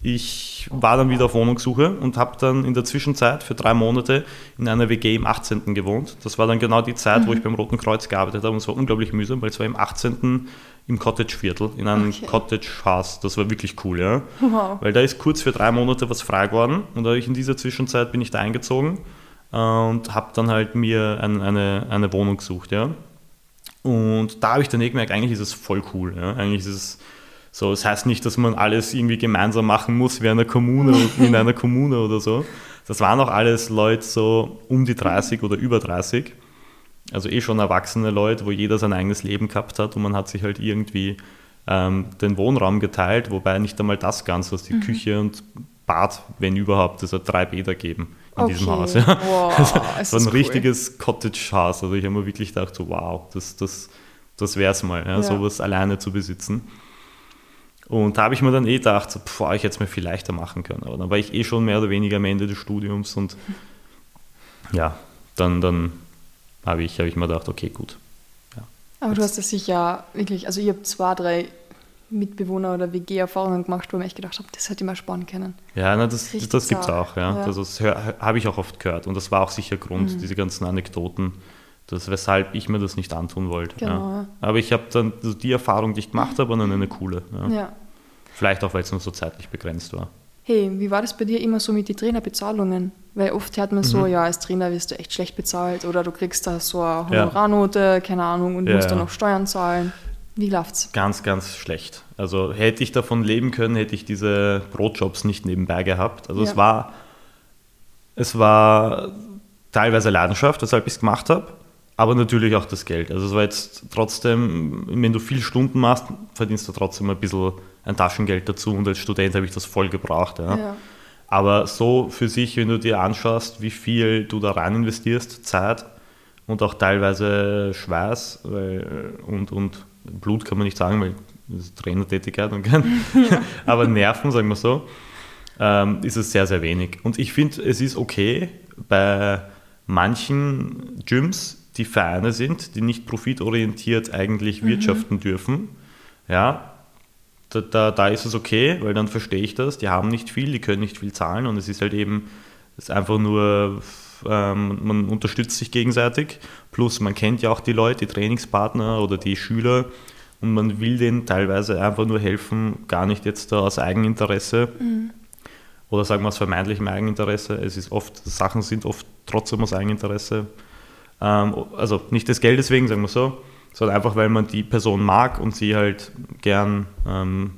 ich war dann wieder auf Wohnungssuche und habe dann in der Zwischenzeit für drei Monate in einer WG im 18. gewohnt. Das war dann genau die Zeit, mhm. wo ich beim Roten Kreuz gearbeitet habe und es war unglaublich mühsam, weil es war im 18. im Cottage-Viertel, in einem okay. Cottage-Haus. Das war wirklich cool, ja. Wow. Weil da ist kurz für drei Monate was frei geworden und da ich in dieser Zwischenzeit bin ich da eingezogen und habe dann halt mir ein, eine, eine Wohnung gesucht, ja. Und da habe ich dann eh gemerkt, eigentlich ist es voll cool, ja. Eigentlich ist es so, das heißt nicht, dass man alles irgendwie gemeinsam machen muss wie einer Kommune, in einer [LAUGHS] Kommune oder so. Das waren auch alles Leute so um die 30 oder über 30. Also eh schon erwachsene Leute, wo jeder sein eigenes Leben gehabt hat und man hat sich halt irgendwie ähm, den Wohnraum geteilt, wobei nicht einmal das ganz, was die mhm. Küche und Bad, wenn überhaupt, es hat drei Bäder geben in okay. diesem Haus. Ja. Wow, [LAUGHS] also, es war ein cool. richtiges Cottage-Haus. Also ich habe mir wirklich gedacht, so, wow, das, das, das wäre es mal, ja, ja. sowas alleine zu besitzen. Und da habe ich mir dann eh gedacht, bevor ich jetzt mir viel leichter machen können. Aber dann war ich eh schon mehr oder weniger am Ende des Studiums und [LAUGHS] ja, dann, dann habe ich, hab ich mir gedacht, okay, gut. Ja. Aber jetzt. du hast das sicher wirklich, also ich habe zwei, drei Mitbewohner oder WG-Erfahrungen gemacht, wo ich mir echt gedacht habe, das hätte ich mal sparen können. Ja, na, das, das, das gibt es auch. Ja. ja. Also das habe ich auch oft gehört und das war auch sicher Grund, mhm. diese ganzen Anekdoten, das, weshalb ich mir das nicht antun wollte. Genau. Ja. Aber ich habe dann die Erfahrung, die ich gemacht habe, dann eine coole. Ja. ja. Vielleicht auch, weil es nur so zeitlich begrenzt war. Hey, wie war das bei dir immer so mit den Trainerbezahlungen? Weil oft hört man so, mhm. ja, als Trainer wirst du echt schlecht bezahlt oder du kriegst da so eine Honorarnote, keine Ahnung, und musst dann noch Steuern zahlen. Wie läuft's? Ganz, ganz schlecht. Also hätte ich davon leben können, hätte ich diese Brotjobs nicht nebenbei gehabt. Also es war es war teilweise Leidenschaft, weshalb ich es gemacht habe aber natürlich auch das Geld. Also es war jetzt trotzdem, wenn du viel Stunden machst, verdienst du trotzdem ein bisschen ein Taschengeld dazu und als Student habe ich das voll gebraucht. Ja. ja. Aber so für sich, wenn du dir anschaust, wie viel du da rein investierst, Zeit und auch teilweise Schweiß weil, und, und Blut kann man nicht sagen, weil das ist Trainertätigkeit und kein, [LAUGHS] ja. [LAUGHS] aber Nerven, sagen wir so, ähm, ist es sehr, sehr wenig. Und ich finde, es ist okay bei manchen Gyms, die Vereine sind, die nicht profitorientiert eigentlich mhm. wirtschaften dürfen. Ja, da, da, da, ist es okay, weil dann verstehe ich das. Die haben nicht viel, die können nicht viel zahlen und es ist halt eben, es ist einfach nur, ähm, man unterstützt sich gegenseitig. Plus man kennt ja auch die Leute, die Trainingspartner oder die Schüler und man will denen teilweise einfach nur helfen, gar nicht jetzt da aus Eigeninteresse. Mhm. Oder sagen wir aus vermeintlichem Eigeninteresse. Es ist oft, Sachen sind oft trotzdem aus Eigeninteresse also nicht des Geldes wegen, sagen wir so, sondern einfach, weil man die Person mag und sie halt gern ähm,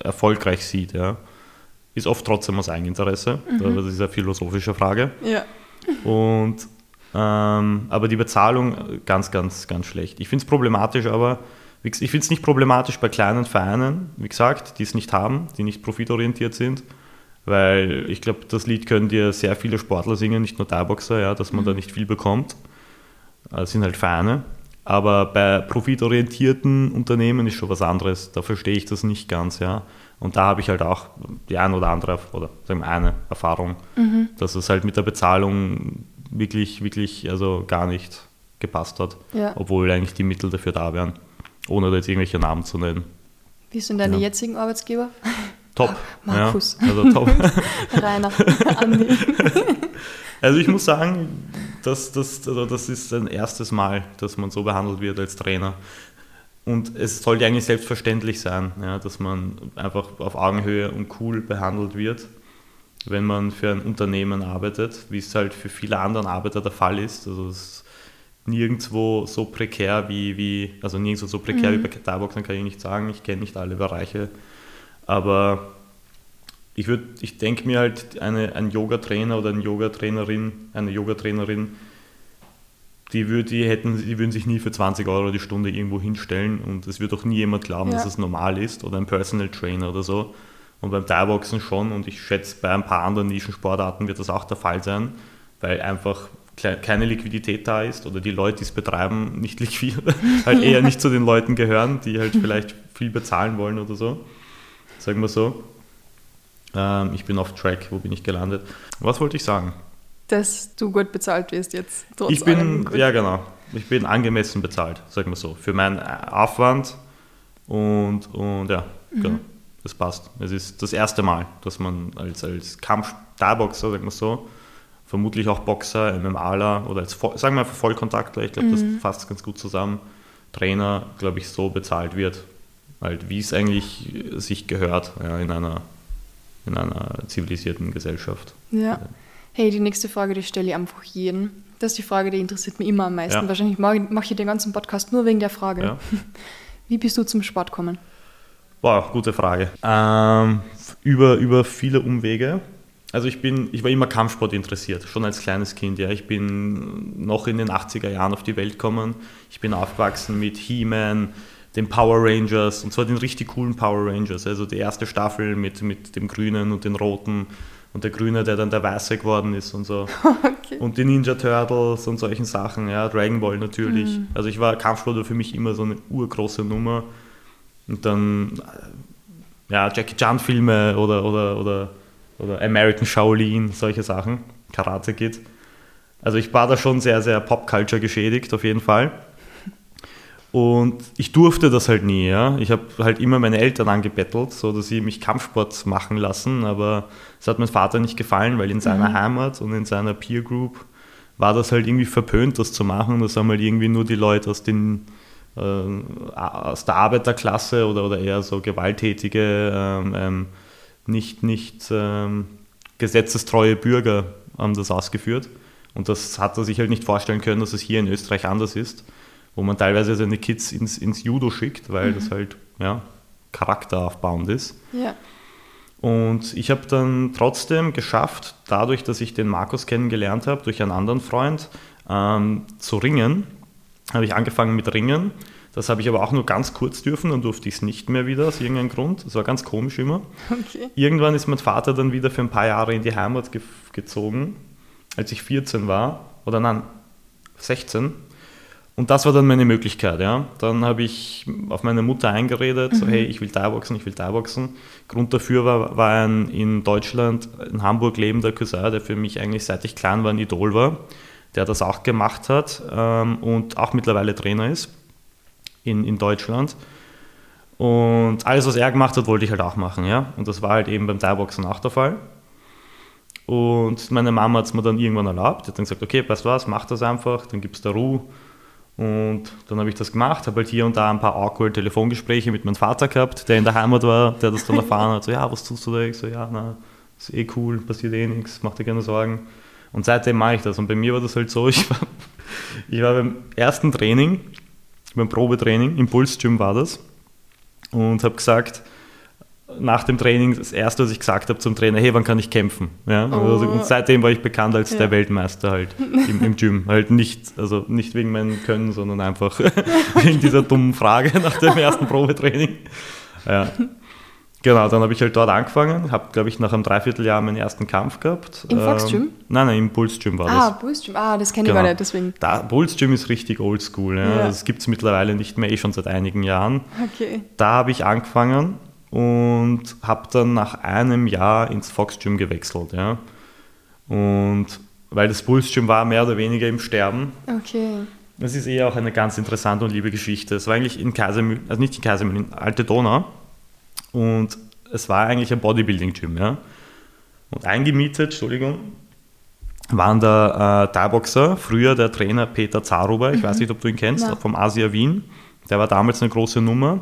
erfolgreich sieht. Ja. Ist oft trotzdem aus Eigeninteresse. Mhm. Das ist eine philosophische Frage. Ja. Und, ähm, aber die Bezahlung ganz, ganz, ganz schlecht. Ich finde es problematisch, aber ich finde es nicht problematisch bei kleinen Vereinen, wie gesagt, die es nicht haben, die nicht profitorientiert sind weil ich glaube, das Lied können dir sehr viele Sportler singen, nicht nur Thai-Boxer, ja, dass man mhm. da nicht viel bekommt. Das sind halt Vereine. Aber bei profitorientierten Unternehmen ist schon was anderes. Da verstehe ich das nicht ganz, ja. Und da habe ich halt auch die eine oder andere, oder sagen wir eine Erfahrung, mhm. dass es halt mit der Bezahlung wirklich, wirklich, also gar nicht gepasst hat. Ja. Obwohl eigentlich die Mittel dafür da wären, ohne da jetzt irgendwelche Namen zu nennen. Wie sind deine ja. jetzigen Arbeitsgeber? Top. Markus. Ja, also top. [LAUGHS] Rainer, Andi. [LAUGHS] Also ich muss sagen, das, das, also das ist ein erstes Mal, dass man so behandelt wird als Trainer. und es sollte eigentlich selbstverständlich sein, ja, dass man einfach auf Augenhöhe und cool behandelt wird, wenn man für ein Unternehmen arbeitet, wie es halt für viele andere Arbeiter der Fall ist. Also es ist nirgendwo so prekär wie, wie also nirgendwo so prekär mhm. wie bei Gitarboxen kann ich nicht sagen. Ich kenne nicht alle Bereiche. Aber ich, ich denke mir halt, eine, ein Yoga-Trainer oder eine Yoga-Trainerin, eine Yoga-Trainerin, die, würd, die, hätten, die würden sich nie für 20 Euro die Stunde irgendwo hinstellen und es wird auch nie jemand glauben, ja. dass es normal ist oder ein Personal Trainer oder so. Und beim Thai-Boxen schon und ich schätze, bei ein paar anderen Nischensportarten wird das auch der Fall sein, weil einfach keine Liquidität da ist oder die Leute, die es betreiben, nicht liquid, halt [LAUGHS] eher nicht zu den Leuten gehören, die halt [LAUGHS] vielleicht viel bezahlen wollen oder so. Sagen wir so. Ähm, ich bin auf Track, wo bin ich gelandet? Was wollte ich sagen? dass du gut bezahlt wirst jetzt. ich bin, ja genau, ich bin angemessen bezahlt, sagen wir so, für meinen Aufwand und, und ja, mhm. genau, das passt. Es ist das erste Mal, dass man als, als Kampf-Starboxer, sagen wir so, vermutlich auch Boxer, MMAler oder als, sagen wir einfach Vollkontaktler, ich glaube, mhm. das fasst ganz gut zusammen, Trainer, glaube ich, so bezahlt wird, halt wie es eigentlich sich gehört ja, in, einer, in einer zivilisierten Gesellschaft. Ja. Hey, die nächste Frage, die stelle ich einfach jeden. Das ist die Frage, die interessiert mich immer am meisten. Ja. Wahrscheinlich mache ich den ganzen Podcast nur wegen der Frage. Ja. [LAUGHS] Wie bist du zum Sport gekommen? Boah, gute Frage. Ähm, über, über viele Umwege. Also ich bin, ich war immer Kampfsport interessiert, schon als kleines Kind. Ja. Ich bin noch in den 80er Jahren auf die Welt gekommen. Ich bin aufgewachsen mit He-Man, den Power Rangers, und zwar den richtig coolen Power Rangers. Also die erste Staffel mit, mit dem grünen und den roten und der Grüne, der dann der Weiße geworden ist und so. [LAUGHS] Okay. Und die Ninja Turtles und solchen Sachen, ja, Dragon Ball natürlich. Mhm. Also ich war Kampfsport war für mich immer so eine urgroße Nummer. Und dann äh, ja, Jackie Chan Filme oder, oder, oder, oder American Shaolin, solche Sachen, Karate Kid. Also ich war da schon sehr, sehr Popculture geschädigt, auf jeden Fall. Und ich durfte das halt nie. Ja? Ich habe halt immer meine Eltern angebettelt, so dass sie mich Kampfsport machen lassen, aber es hat meinem Vater nicht gefallen, weil in seiner mhm. Heimat und in seiner Peer Group war das halt irgendwie verpönt, das zu machen. Das haben halt irgendwie nur die Leute aus, den, äh, aus der Arbeiterklasse oder, oder eher so gewalttätige, ähm, ähm, nicht, nicht ähm, gesetzestreue Bürger haben das ausgeführt. Und das hat er sich halt nicht vorstellen können, dass es hier in Österreich anders ist wo man teilweise seine Kids ins, ins Judo schickt, weil mhm. das halt ja, charakteraufbauend ist. Ja. Und ich habe dann trotzdem geschafft, dadurch, dass ich den Markus kennengelernt habe, durch einen anderen Freund, ähm, zu ringen. Habe ich angefangen mit Ringen. Das habe ich aber auch nur ganz kurz dürfen, dann durfte ich es nicht mehr wieder aus irgendeinem Grund. Das war ganz komisch immer. Okay. Irgendwann ist mein Vater dann wieder für ein paar Jahre in die Heimat ge gezogen, als ich 14 war. Oder nein, 16. Und das war dann meine Möglichkeit. Ja. Dann habe ich auf meine Mutter eingeredet, mhm. so, hey, ich will Thai-Boxen, ich will Thai-Boxen. Grund dafür war, war ein in Deutschland, in Hamburg lebender Cousin, der für mich eigentlich seit ich klein war ein Idol war, der das auch gemacht hat ähm, und auch mittlerweile Trainer ist in, in Deutschland. Und alles, was er gemacht hat, wollte ich halt auch machen. Ja. Und das war halt eben beim Thai-Boxen auch der Fall. Und meine Mama hat es mir dann irgendwann erlaubt. Die hat dann gesagt, okay, weißt du was, mach das einfach, dann gibt es da Ruhe und dann habe ich das gemacht, habe halt hier und da ein paar awkward Telefongespräche mit meinem Vater gehabt, der in der Heimat war, der das dann [LAUGHS] erfahren hat. So, ja, was tust du da? Ich so, ja, na, ist eh cool, passiert eh nichts, mach dir keine Sorgen. Und seitdem mache ich das. Und bei mir war das halt so, [LAUGHS] ich war, ich war beim ersten Training, beim Probetraining, im Pulsgym war das, und habe gesagt, nach dem Training das erste, was ich gesagt habe zum Trainer, hey, wann kann ich kämpfen? Ja? Oh. Also, und seitdem war ich bekannt als ja. der Weltmeister halt [LAUGHS] im, im, Gym. Halt nicht, also nicht wegen meinem Können, sondern einfach [LAUGHS] wegen dieser dummen Frage nach dem ersten Probetraining. Ja. Genau, dann habe ich halt dort angefangen, habe, glaube ich, nach einem Dreivierteljahr meinen ersten Kampf gehabt. Im Fox Gym? Ähm, nein, nein, im Bulls Gym war ah, das. Ah, Bulls Gym, ah, das kenne ich genau. gar nicht, deswegen. Da, Bulls Gym ist richtig oldschool, ja. ja. das gibt es mittlerweile nicht mehr, eh schon seit einigen Jahren. Okay. Da habe ich angefangen und habe dann nach einem Jahr ins Fox Gym gewechselt. Ja. Und weil das Bulls Gym war mehr oder weniger im Sterben. Okay. Das ist eher auch eine ganz interessante und liebe Geschichte. Es war eigentlich in Kaisermühlen, also nicht in Kaisermühlen, in Alte Donau. Und es war eigentlich ein Bodybuilding-Gym. Ja. Und eingemietet, Entschuldigung, waren da äh, Thai-Boxer, früher der Trainer Peter Zaruber, ich mhm. weiß nicht, ob du ihn kennst, ja. vom Asia Wien Der war damals eine große Nummer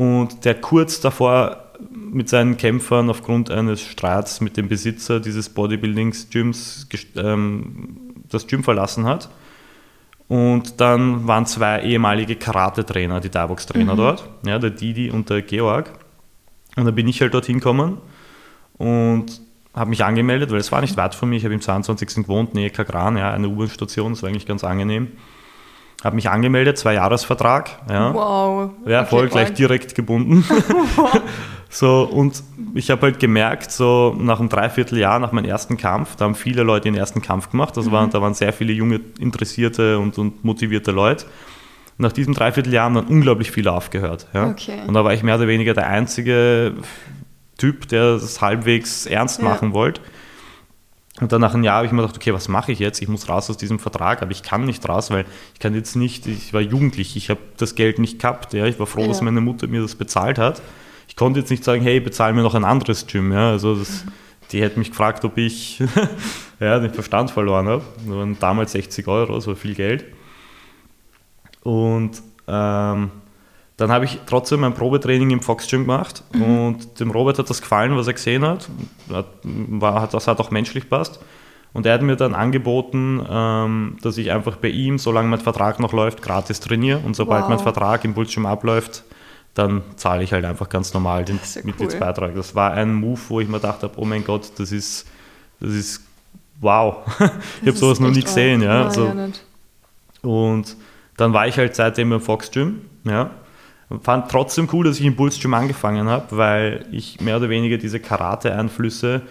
und der kurz davor mit seinen Kämpfern aufgrund eines Streits mit dem Besitzer dieses Bodybuildings-Gyms ähm, das Gym verlassen hat. Und dann waren zwei ehemalige Karate-Trainer, die Thai-Box-Trainer mhm. dort, ja, der Didi und der Georg. Und dann bin ich halt dorthin gekommen und habe mich angemeldet, weil es war nicht weit von mir. Ich habe im 22. gewohnt, Nähe Kagran, ja, eine U-Bahn-Station, das war eigentlich ganz angenehm. Habe mich angemeldet, zwei Jahresvertrag. Ja. Wow. Ja, voll okay, gleich direkt gebunden. [LAUGHS] so, und ich habe halt gemerkt, so nach einem Dreivierteljahr, nach meinem ersten Kampf, da haben viele Leute den ersten Kampf gemacht. Das mhm. waren, da waren sehr viele junge, interessierte und, und motivierte Leute. Nach diesem Dreivierteljahr haben dann unglaublich viele aufgehört. Ja. Okay. Und da war ich mehr oder weniger der einzige Typ, der das halbwegs ernst machen ja. wollte. Und dann nach einem Jahr habe ich mir gedacht, okay, was mache ich jetzt? Ich muss raus aus diesem Vertrag, aber ich kann nicht raus, weil ich kann jetzt nicht, ich war jugendlich, ich habe das Geld nicht gehabt. Ja? Ich war froh, ja. dass meine Mutter mir das bezahlt hat. Ich konnte jetzt nicht sagen, hey, bezahl mir noch ein anderes Gym. Ja? Also das, die hätte mich gefragt, ob ich [LAUGHS] ja, den Verstand verloren habe. Das waren damals 60 Euro, das war viel Geld. Und ähm, dann habe ich trotzdem ein Probetraining im Fox Gym gemacht mhm. und dem Robert hat das gefallen, was er gesehen hat. War, das hat auch menschlich passt. Und er hat mir dann angeboten, ähm, dass ich einfach bei ihm, solange mein Vertrag noch läuft, gratis trainiere. Und sobald wow. mein Vertrag im Bullgym abläuft, dann zahle ich halt einfach ganz normal den ja Mitgliedsbeitrag. Cool. Das war ein Move, wo ich mir gedacht habe, oh mein Gott, das ist, das ist wow. [LAUGHS] ich habe sowas noch nie gesehen. Ja, also, ja und dann war ich halt seitdem im Fox Gym. Ja, fand trotzdem cool, dass ich im Bulls Gym angefangen habe, weil ich mehr oder weniger diese Karate-Einflüsse,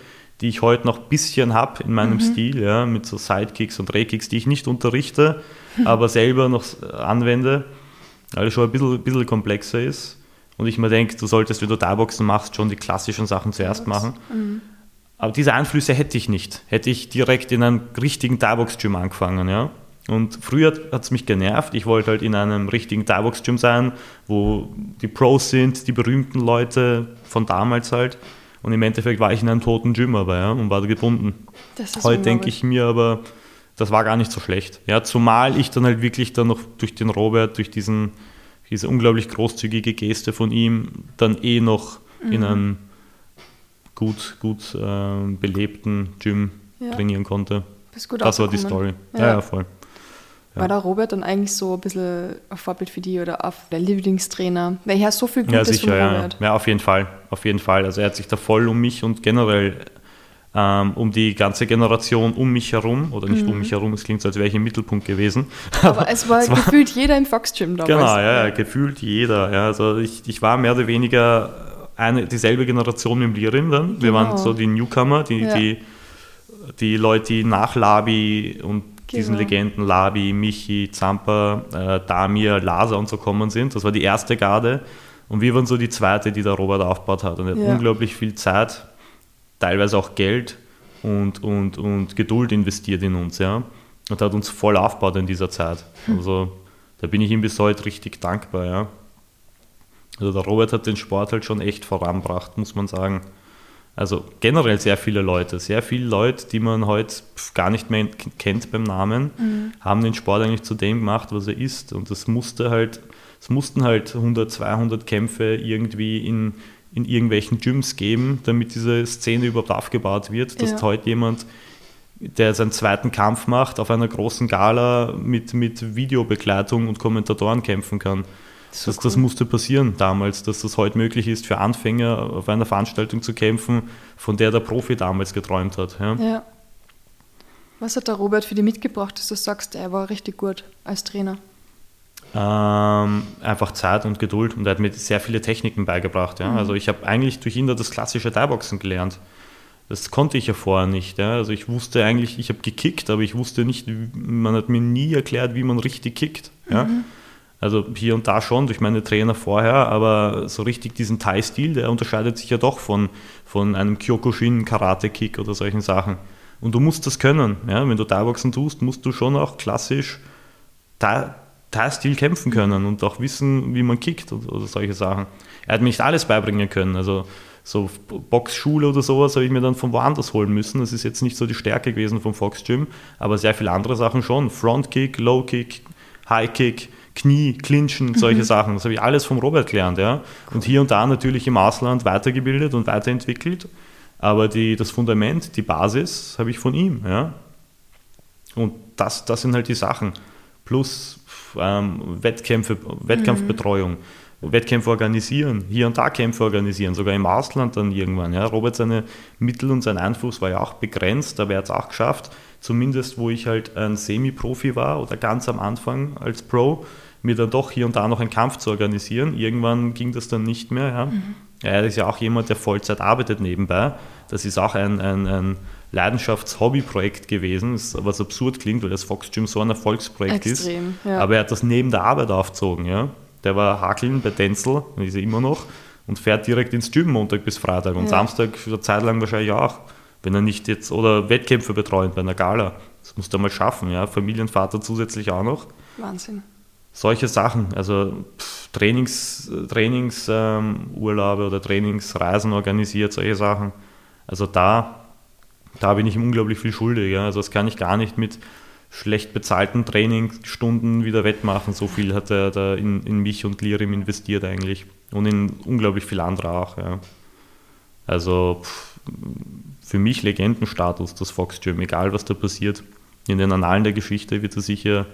die ich heute noch ein bisschen habe in meinem mhm. Stil, ja, mit so Sidekicks und Drehkicks, die ich nicht unterrichte, [LAUGHS] aber selber noch anwende, weil es schon ein bisschen, ein bisschen komplexer ist. Und ich mir denke, du solltest, wenn du Thai-Boxen machst, schon die klassischen Sachen zuerst machen. Mhm. Aber diese Einflüsse hätte ich nicht. Hätte ich direkt in einem richtigen Thai-Box-Gym angefangen, ja. Und früher hat es mich genervt. Ich wollte halt in einem richtigen Thai-Box-Gym sein, wo die Pros sind, die berühmten Leute von damals halt. Und im Endeffekt war ich in einem toten Gym aber ja, und war da gebunden. Heute denke ich mir aber, das war gar nicht so schlecht. Ja, zumal ich dann halt wirklich dann noch durch den Robert, durch diesen, diese unglaublich großzügige Geste von ihm, dann eh noch mhm. in einem gut, gut äh, belebten Gym ja. trainieren konnte. das war die Story. Ja, ja, ja voll. War der Robert dann eigentlich so ein bisschen ein Vorbild für die oder der Lieblingstrainer? Weil er so viel Gutes ja, sicher, von Robert. Ja. ja, auf jeden Fall. Auf jeden Fall. Also er hat sich da voll um mich und generell ähm, um die ganze Generation um mich herum, oder nicht mhm. um mich herum, es klingt so, als wäre ich im Mittelpunkt gewesen. Aber es war, [LAUGHS] es war gefühlt jeder im Fox Gym damals. Genau, ja, ja, gefühlt jeder. Ja. Also ich, ich war mehr oder weniger eine, dieselbe Generation mit Lirin dann. Wir genau. waren so die Newcomer, die, ja. die, die Leute, die nach Labi und diesen genau. Legenden Labi, Michi, Zampa, äh, Damir, Laser und so kommen sind. Das war die erste Garde. Und wir waren so die zweite, die der Robert aufgebaut hat. Und er hat ja. unglaublich viel Zeit, teilweise auch Geld und, und, und Geduld investiert in uns. Ja? Und hat uns voll aufgebaut in dieser Zeit. Hm. Also da bin ich ihm bis heute richtig dankbar. Ja? Also der Robert hat den Sport halt schon echt voranbracht, muss man sagen. Also generell sehr viele Leute, sehr viele Leute, die man heute gar nicht mehr kennt beim Namen, mhm. haben den Sport eigentlich zu dem gemacht, was er ist. Und das musste halt, es mussten halt 100, 200 Kämpfe irgendwie in, in irgendwelchen Gyms geben, damit diese Szene überhaupt aufgebaut wird, dass ja. heute jemand, der seinen zweiten Kampf macht, auf einer großen Gala mit, mit Videobegleitung und Kommentatoren kämpfen kann. So das, cool. das, musste passieren damals, dass das heute möglich ist, für Anfänger auf einer Veranstaltung zu kämpfen, von der der Profi damals geträumt hat. Ja. ja. Was hat der Robert für dich mitgebracht, dass du sagst, er war richtig gut als Trainer? Ähm, einfach Zeit und Geduld und er hat mir sehr viele Techniken beigebracht. Ja. Mhm. Also ich habe eigentlich durch ihn da das klassische Thai-Boxen gelernt. Das konnte ich ja vorher nicht. Ja. Also ich wusste eigentlich, ich habe gekickt, aber ich wusste nicht, man hat mir nie erklärt, wie man richtig kickt. Ja. Mhm. Also hier und da schon durch meine Trainer vorher, aber so richtig diesen Thai-Stil, der unterscheidet sich ja doch von, von einem Kyokushin, Karate-Kick oder solchen Sachen. Und du musst das können. Ja? Wenn du Thai-Boxen tust, musst du schon auch klassisch Thai-Stil kämpfen können und auch wissen, wie man kickt oder, oder solche Sachen. Er hat mir nicht alles beibringen können. Also so Boxschule oder sowas habe ich mir dann von woanders holen müssen. Das ist jetzt nicht so die Stärke gewesen vom Fox Gym, aber sehr viele andere Sachen schon. Frontkick, Low Kick, High Kick, Knie, Clinchen, solche mhm. Sachen. Das habe ich alles vom Robert gelernt, ja. Und hier und da natürlich im Ausland weitergebildet und weiterentwickelt. Aber die, das Fundament, die Basis habe ich von ihm, ja. Und das, das sind halt die Sachen. Plus ähm, Wettkämpfe, Wettkampfbetreuung. Mhm. Wettkämpfe organisieren, hier und da Kämpfe organisieren, sogar im Ausland dann irgendwann. Ja. Robert, seine Mittel und sein Einfluss war ja auch begrenzt, aber er hat es auch geschafft, zumindest wo ich halt ein Semi-Profi war oder ganz am Anfang als Pro, mir dann doch hier und da noch einen Kampf zu organisieren. Irgendwann ging das dann nicht mehr. Ja. Mhm. Er ist ja auch jemand, der Vollzeit arbeitet nebenbei. Das ist auch ein, ein, ein Leidenschafts-Hobby-Projekt gewesen, was absurd klingt, weil das Fox Gym so ein Erfolgsprojekt Extrem, ist. Ja. Aber er hat das neben der Arbeit aufgezogen. Ja. Der war Hakeln bei Denzel, ist er immer noch, und fährt direkt ins Gym Montag bis Freitag und ja. Samstag eine Zeit lang wahrscheinlich auch, wenn er nicht jetzt, oder Wettkämpfe betreuen bei einer Gala. Das muss er mal schaffen, ja. Familienvater zusätzlich auch noch. Wahnsinn. Solche Sachen, also pff, Trainings, Trainingsurlaube ähm, oder Trainingsreisen organisiert, solche Sachen. Also da, da bin ich ihm unglaublich viel schuldig. Ja. Also das kann ich gar nicht mit schlecht bezahlten Trainingsstunden wieder wettmachen. So viel hat er da in, in mich und Lirim investiert eigentlich. Und in unglaublich viel andere auch. Ja. Also pff, für mich Legendenstatus, das Fox Gym, egal was da passiert. In den Annalen der Geschichte wird er sicher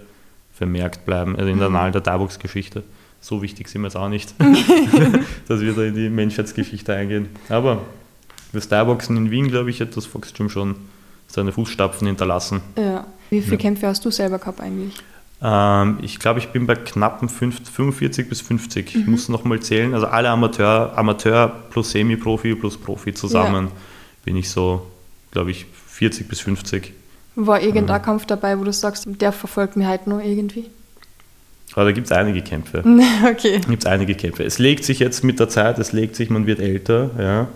vermerkt bleiben, also in den mhm. Annalen der Darbox-Geschichte. So wichtig sind wir jetzt auch nicht, [LAUGHS] dass wir da in die Menschheitsgeschichte eingehen. Aber das Starboxen in Wien, glaube ich, hat das Fox Gym schon seine Fußstapfen hinterlassen. Ja. Wie viele ja. Kämpfe hast du selber gehabt eigentlich? Ähm, ich glaube, ich bin bei knappen 45 bis 50. Mhm. Ich muss nochmal zählen. Also alle Amateur, Amateur plus Semi-Profi plus Profi zusammen ja. Bin ich so, glaube ich, 40 bis 50. War irgendein mhm. Kampf dabei, wo du sagst, der verfolgt mich halt nur irgendwie? Aber da gibt es einige Kämpfe. [LAUGHS] okay. Gibt es einige Kämpfe. Es legt sich jetzt mit der Zeit, es legt sich, man wird älter, ja.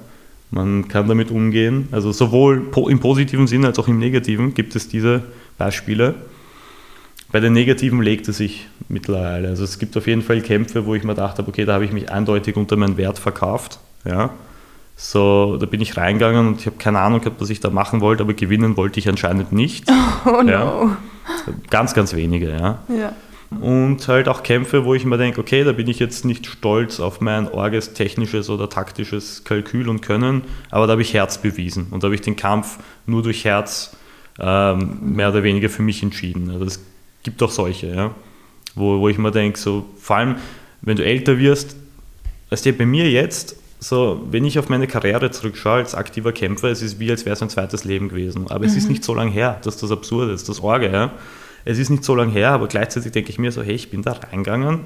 Man kann damit umgehen. Also sowohl im positiven Sinne als auch im negativen gibt es diese Beispiele. Bei den negativen legt es sich mittlerweile. Also es gibt auf jeden Fall Kämpfe, wo ich mir gedacht habe, okay, da habe ich mich eindeutig unter meinen Wert verkauft. Ja. So, da bin ich reingegangen und ich habe keine Ahnung gehabt, was ich da machen wollte, aber gewinnen wollte ich anscheinend nicht. [LAUGHS] Oh no. Ja. Ganz, ganz wenige, ja. ja. Und halt auch Kämpfe, wo ich mir denke, okay, da bin ich jetzt nicht stolz auf mein orges, technisches oder taktisches Kalkül und Können, aber da habe ich Herz bewiesen und da habe ich den Kampf nur durch Herz ähm, mehr oder weniger für mich entschieden. Also es gibt auch solche, ja, wo, wo ich mir denke, so, vor allem, wenn du älter wirst, weißt du, bei mir jetzt, so, wenn ich auf meine Karriere zurückschaue als aktiver Kämpfer, es ist wie, als wäre es ein zweites Leben gewesen. Aber mhm. es ist mhm. nicht so lange her, dass das absurd ist, das Orge, ja es ist nicht so lange her, aber gleichzeitig denke ich mir so, hey, ich bin da reingegangen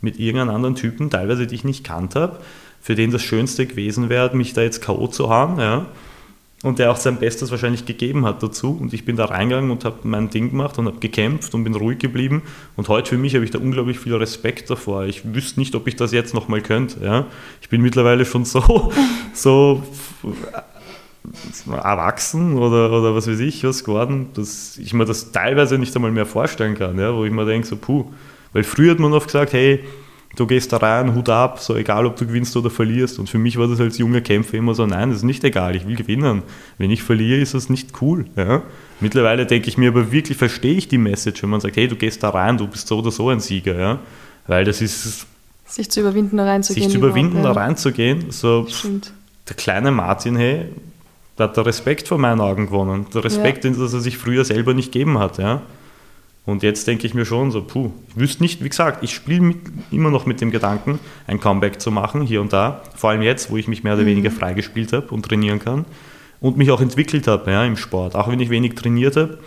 mit irgendeinem anderen Typen, teilweise die ich nicht kannt habe, für den das Schönste gewesen wäre, mich da jetzt K.O. zu haben, ja. Und der auch sein Bestes wahrscheinlich gegeben hat dazu. Und ich bin da reingegangen und habe mein Ding gemacht und habe gekämpft und bin ruhig geblieben. Und heute für mich habe ich da unglaublich viel Respekt davor. Ich wüsste nicht, ob ich das jetzt nochmal könnte. Ja? Ich bin mittlerweile schon so, [LAUGHS] so erwachsen oder, oder was weiß ich was geworden, dass ich mir das teilweise nicht einmal mehr vorstellen kann, ja, wo ich mir denke, so puh, weil früher hat man oft gesagt, hey, du gehst da rein, Hut ab, so egal ob du gewinnst oder verlierst und für mich war das als junger Kämpfer immer so, nein, das ist nicht egal, ich will gewinnen, wenn ich verliere, ist das nicht cool, ja. Mittlerweile denke ich mir aber wirklich, verstehe ich die Message, wenn man sagt, hey, du gehst da rein, du bist so oder so ein Sieger, ja, weil das ist... Sich zu überwinden, da reinzugehen. Sich zu überwinden, da reinzugehen, so... Stimmt. Der kleine Martin, hey, da hat der Respekt vor meinen Augen gewonnen. Der Respekt, ja. den er sich früher selber nicht gegeben hat. Ja. Und jetzt denke ich mir schon so, puh, ich wüsste nicht, wie gesagt, ich spiele immer noch mit dem Gedanken, ein Comeback zu machen, hier und da. Vor allem jetzt, wo ich mich mehr oder mhm. weniger freigespielt habe und trainieren kann. Und mich auch entwickelt habe ja, im Sport. Auch wenn ich wenig trainiert habe,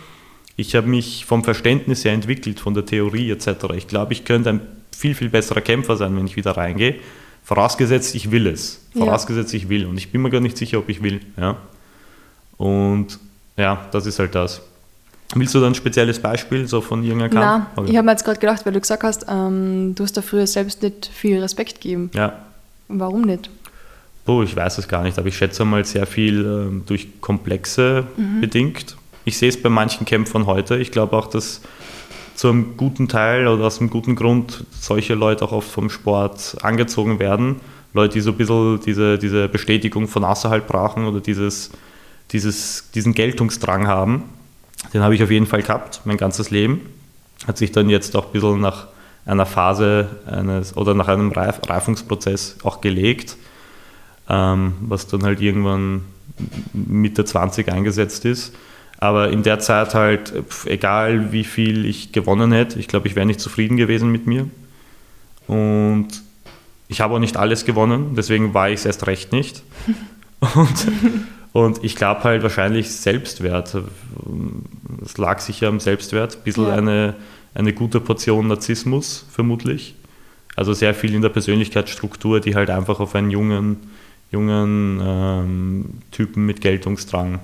ich habe mich vom Verständnis her entwickelt, von der Theorie etc. Ich glaube, ich könnte ein viel, viel besserer Kämpfer sein, wenn ich wieder reingehe. Vorausgesetzt, ich will es. Vorausgesetzt, ja. ich will. Und ich bin mir gar nicht sicher, ob ich will. Ja. Und ja, das ist halt das. Willst du da ein spezielles Beispiel so von irgendeinem Kampf? Nein, ich habe mir jetzt gerade gedacht, weil du gesagt hast, ähm, du hast da früher selbst nicht viel Respekt gegeben. Ja. Warum nicht? Oh, ich weiß es gar nicht, aber ich schätze mal sehr viel ähm, durch Komplexe mhm. bedingt. Ich sehe es bei manchen Kämpfern heute. Ich glaube auch, dass zu einem guten Teil oder aus einem guten Grund solche Leute auch oft vom Sport angezogen werden. Leute, die so ein bisschen diese, diese Bestätigung von außerhalb brauchen oder dieses dieses, diesen Geltungsdrang haben. Den habe ich auf jeden Fall gehabt, mein ganzes Leben. Hat sich dann jetzt auch ein bisschen nach einer Phase eines oder nach einem Reif Reifungsprozess auch gelegt, ähm, was dann halt irgendwann Mitte 20 eingesetzt ist. Aber in der Zeit halt, egal wie viel ich gewonnen hätte, ich glaube, ich wäre nicht zufrieden gewesen mit mir. Und ich habe auch nicht alles gewonnen, deswegen war ich es erst recht nicht. [LAUGHS] Und, und ich glaube halt wahrscheinlich Selbstwert. Es lag sicher am Selbstwert. Ein bisschen ja. eine, eine gute Portion Narzissmus, vermutlich. Also sehr viel in der Persönlichkeitsstruktur, die halt einfach auf einen jungen, jungen ähm, Typen mit Geltungsdrang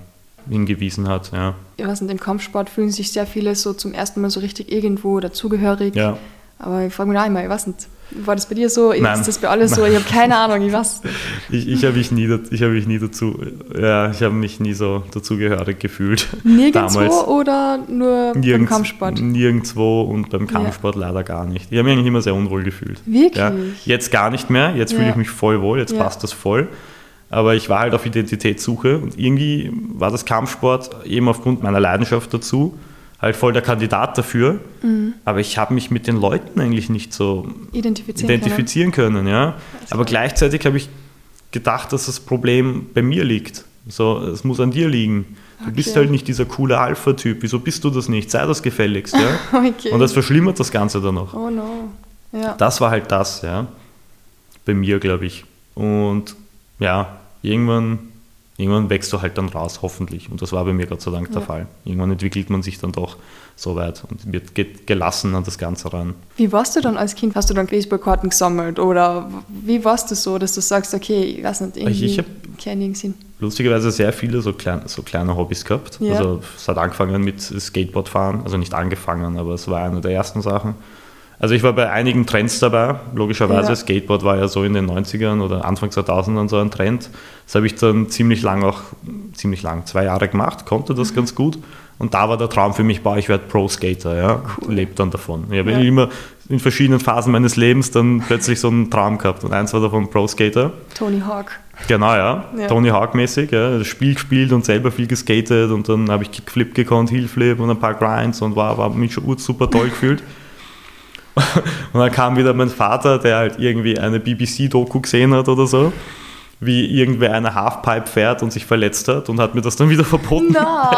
hingewiesen hat. Ja. Weiß nicht, im Kampfsport fühlen sich sehr viele so zum ersten Mal so richtig irgendwo dazugehörig. Ja. Aber ich frage mich auch immer, ich weiß nicht, war das bei dir so? Nein. Ist das bei allen so? Ich habe keine Ahnung, ich weiß. [LAUGHS] Ich, ich habe mich, nie, hab mich nie dazu, ja, ich habe mich nie so dazugehörig gefühlt. Nirgendwo damals. oder nur Nirgends, beim Kampfsport? Nirgendwo und beim Kampfsport ja. leider gar nicht. Ich habe mich eigentlich immer sehr unwohl gefühlt. Wirklich? Ja. Jetzt gar nicht mehr, jetzt fühle ich mich voll wohl, jetzt passt das voll. Aber ich war halt auf Identitätssuche und irgendwie war das Kampfsport eben aufgrund meiner Leidenschaft dazu halt voll der Kandidat dafür. Mhm. Aber ich habe mich mit den Leuten eigentlich nicht so identifizieren, identifizieren können. können. ja. Aber gleichzeitig habe ich gedacht, dass das Problem bei mir liegt. So, es muss an dir liegen. Du okay. bist halt nicht dieser coole Alpha-Typ. Wieso bist du das nicht? Sei das gefälligst. Ja? [LAUGHS] okay. Und das verschlimmert das Ganze dann noch. Oh no. Ja. Das war halt das, ja. Bei mir, glaube ich. Und ja, irgendwann irgendwann wächst du halt dann raus, hoffentlich. Und das war bei mir Gott sei Dank der Fall. Irgendwann entwickelt man sich dann doch so weit und wird geht gelassen an das Ganze ran. Wie warst du dann als Kind? Hast du dann Baseballkarten gesammelt oder wie warst du so, dass du sagst, okay, ich weiß nicht, irgendwie ich, ich keinen Sinn? Lustigerweise sehr viele so, klein, so kleine Hobbys gehabt. Ja. Also es hat angefangen mit Skateboardfahren, also nicht angefangen, aber es war eine der ersten Sachen. Also ich war bei einigen Trends dabei, logischerweise. Ja. Skateboard war ja so in den 90ern oder Anfang 2000ern so ein Trend. Das habe ich dann ziemlich lang auch, ziemlich lang, zwei Jahre gemacht, konnte das mhm. ganz gut. Und da war der Traum für mich, boah, ich werde Pro-Skater, ja, cool. lebt dann davon. Ich habe ja. immer in verschiedenen Phasen meines Lebens dann plötzlich so einen Traum gehabt. Und eins war davon Pro-Skater. Tony Hawk. Genau, ja. ja. Tony Hawk-mäßig, ja. Das Spiel gespielt und selber viel geskatet und dann habe ich Kickflip gekonnt, Heelflip und ein paar Grinds und war, war mich schon super toll gefühlt. [LAUGHS] Und dann kam wieder mein Vater, der halt irgendwie eine BBC-Doku gesehen hat oder so, wie irgendwer eine Halfpipe fährt und sich verletzt hat und hat mir das dann wieder verboten. No.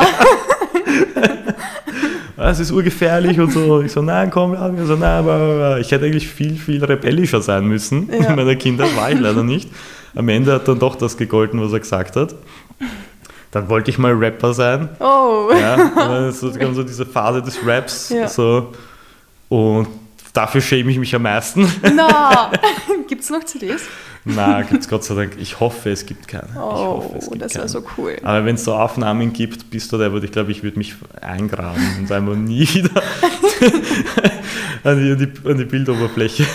[LAUGHS] es ist urgefährlich und so. Ich so, nein, komm, ich so, nein, aber ich hätte eigentlich viel, viel rebellischer sein müssen. Ja. In meiner Kindheit war ich leider nicht. Am Ende hat dann doch das gegolten, was er gesagt hat. Dann wollte ich mal Rapper sein. Oh. Ja, und dann so, so diese Phase des Raps. Ja. So. Und Dafür schäme ich mich am meisten. Na, [LAUGHS] gibt es noch CDs? Na, gibt es Gott sei Dank. Ich hoffe, es gibt keine. Oh, hoffe, das wäre so cool. Aber wenn es so Aufnahmen gibt, bist du der, würde ich glaube, ich würde mich eingraben und einfach nie wieder [LAUGHS] an, die, an, die, an die Bildoberfläche.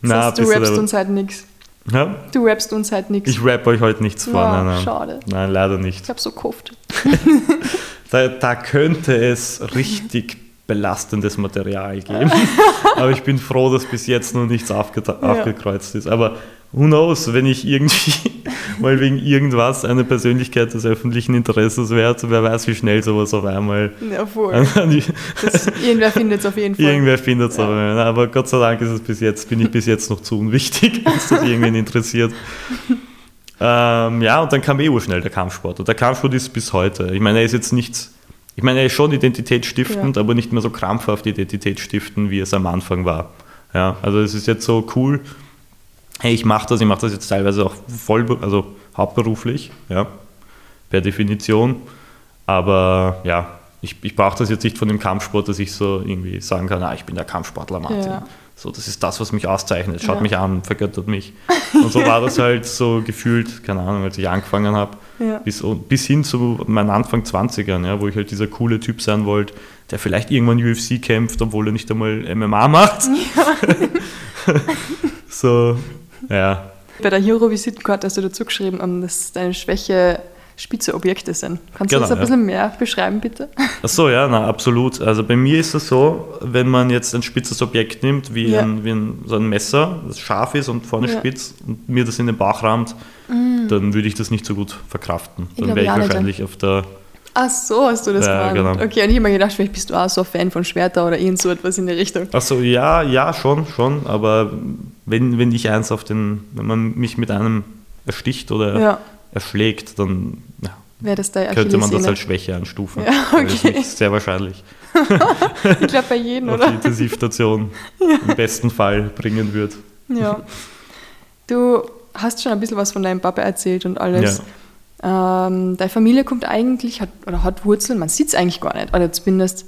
Na, heißt, du rappst uns halt nichts. Ja? Du rappst uns halt nichts. Ich rapp euch heute nichts vor. Ja, nein, nein. Schade. Nein, leider nicht. Ich habe so gehofft. [LAUGHS] da, da könnte es richtig belastendes Material geben. [LAUGHS] Aber ich bin froh, dass bis jetzt noch nichts aufge ja. aufgekreuzt ist. Aber who knows, wenn ich irgendwie [LAUGHS] mal wegen irgendwas eine Persönlichkeit des öffentlichen Interesses werde, wer weiß, wie schnell sowas auf einmal. Ja, voll. Das, irgendwer findet es auf jeden Fall. Irgendwer findet es ja. aber, aber Gott sei Dank ist es bis jetzt, bin ich bis jetzt noch zu unwichtig, [LAUGHS] dass das irgendwen interessiert. ähm, ja, und dann kam eh schnell der Kampfsport. Und der Kampfsport ist bis heute. Ich meine, er ist jetzt nichts ich meine, er ist schon identitätsstiftend, ja. aber nicht mehr so krampfhaft identitätsstiftend, wie es am Anfang war. Ja, also es ist jetzt so cool, hey, ich mache das, ich mache das jetzt teilweise auch voll, also hauptberuflich, ja, per Definition. Aber ja, ich, ich brauche das jetzt nicht von dem Kampfsport, dass ich so irgendwie sagen kann, ah, ich bin der Kampfsportler Martin. Ja. So, das ist das, was mich auszeichnet. Schaut ja. mich an, vergöttert mich. Und so war das halt so gefühlt, keine Ahnung, als ich angefangen habe, ja. bis, bis hin zu meinen Anfang 20ern, ja, wo ich halt dieser coole Typ sein wollte, der vielleicht irgendwann UFC kämpft, obwohl er nicht einmal MMA [LAUGHS] macht. Ja. so, ja. Bei der Hero-Visitenkarte hast du dazu geschrieben, dass deine Schwäche spitze Objekte sind. Kannst genau, du das ein bisschen mehr beschreiben, bitte? Ach so, ja, na, absolut. Also bei mir ist es so, wenn man jetzt ein spitzes Objekt nimmt, wie, ja. ein, wie ein, so ein Messer, das scharf ist und vorne ja. spitz und mir das in den Bauch rammt, mm. dann würde ich das nicht so gut verkraften. Dann wäre ich wahrscheinlich auf der Ach so, hast du das Ja, gemacht. genau. Okay, und ich habe mir gedacht, vielleicht bist du auch so ein Fan von Schwerter oder irgend so etwas in der Richtung. Achso, ja, ja, schon, schon. Aber wenn, wenn ich eins auf den, wenn man mich mit einem ersticht oder Ja, erschlägt, dann ja, wäre das deine könnte man das als Schwäche einstufen. Ja, Weil das okay. nicht sehr wahrscheinlich [LAUGHS] Ich glaube bei jedem, auf die oder? Intensivstation [LAUGHS] im besten Fall bringen wird. Ja. Du hast schon ein bisschen was von deinem Papa erzählt und alles. Ähm, deine Familie kommt eigentlich, hat, oder hat Wurzeln, man sieht es eigentlich gar nicht. Oder zumindest,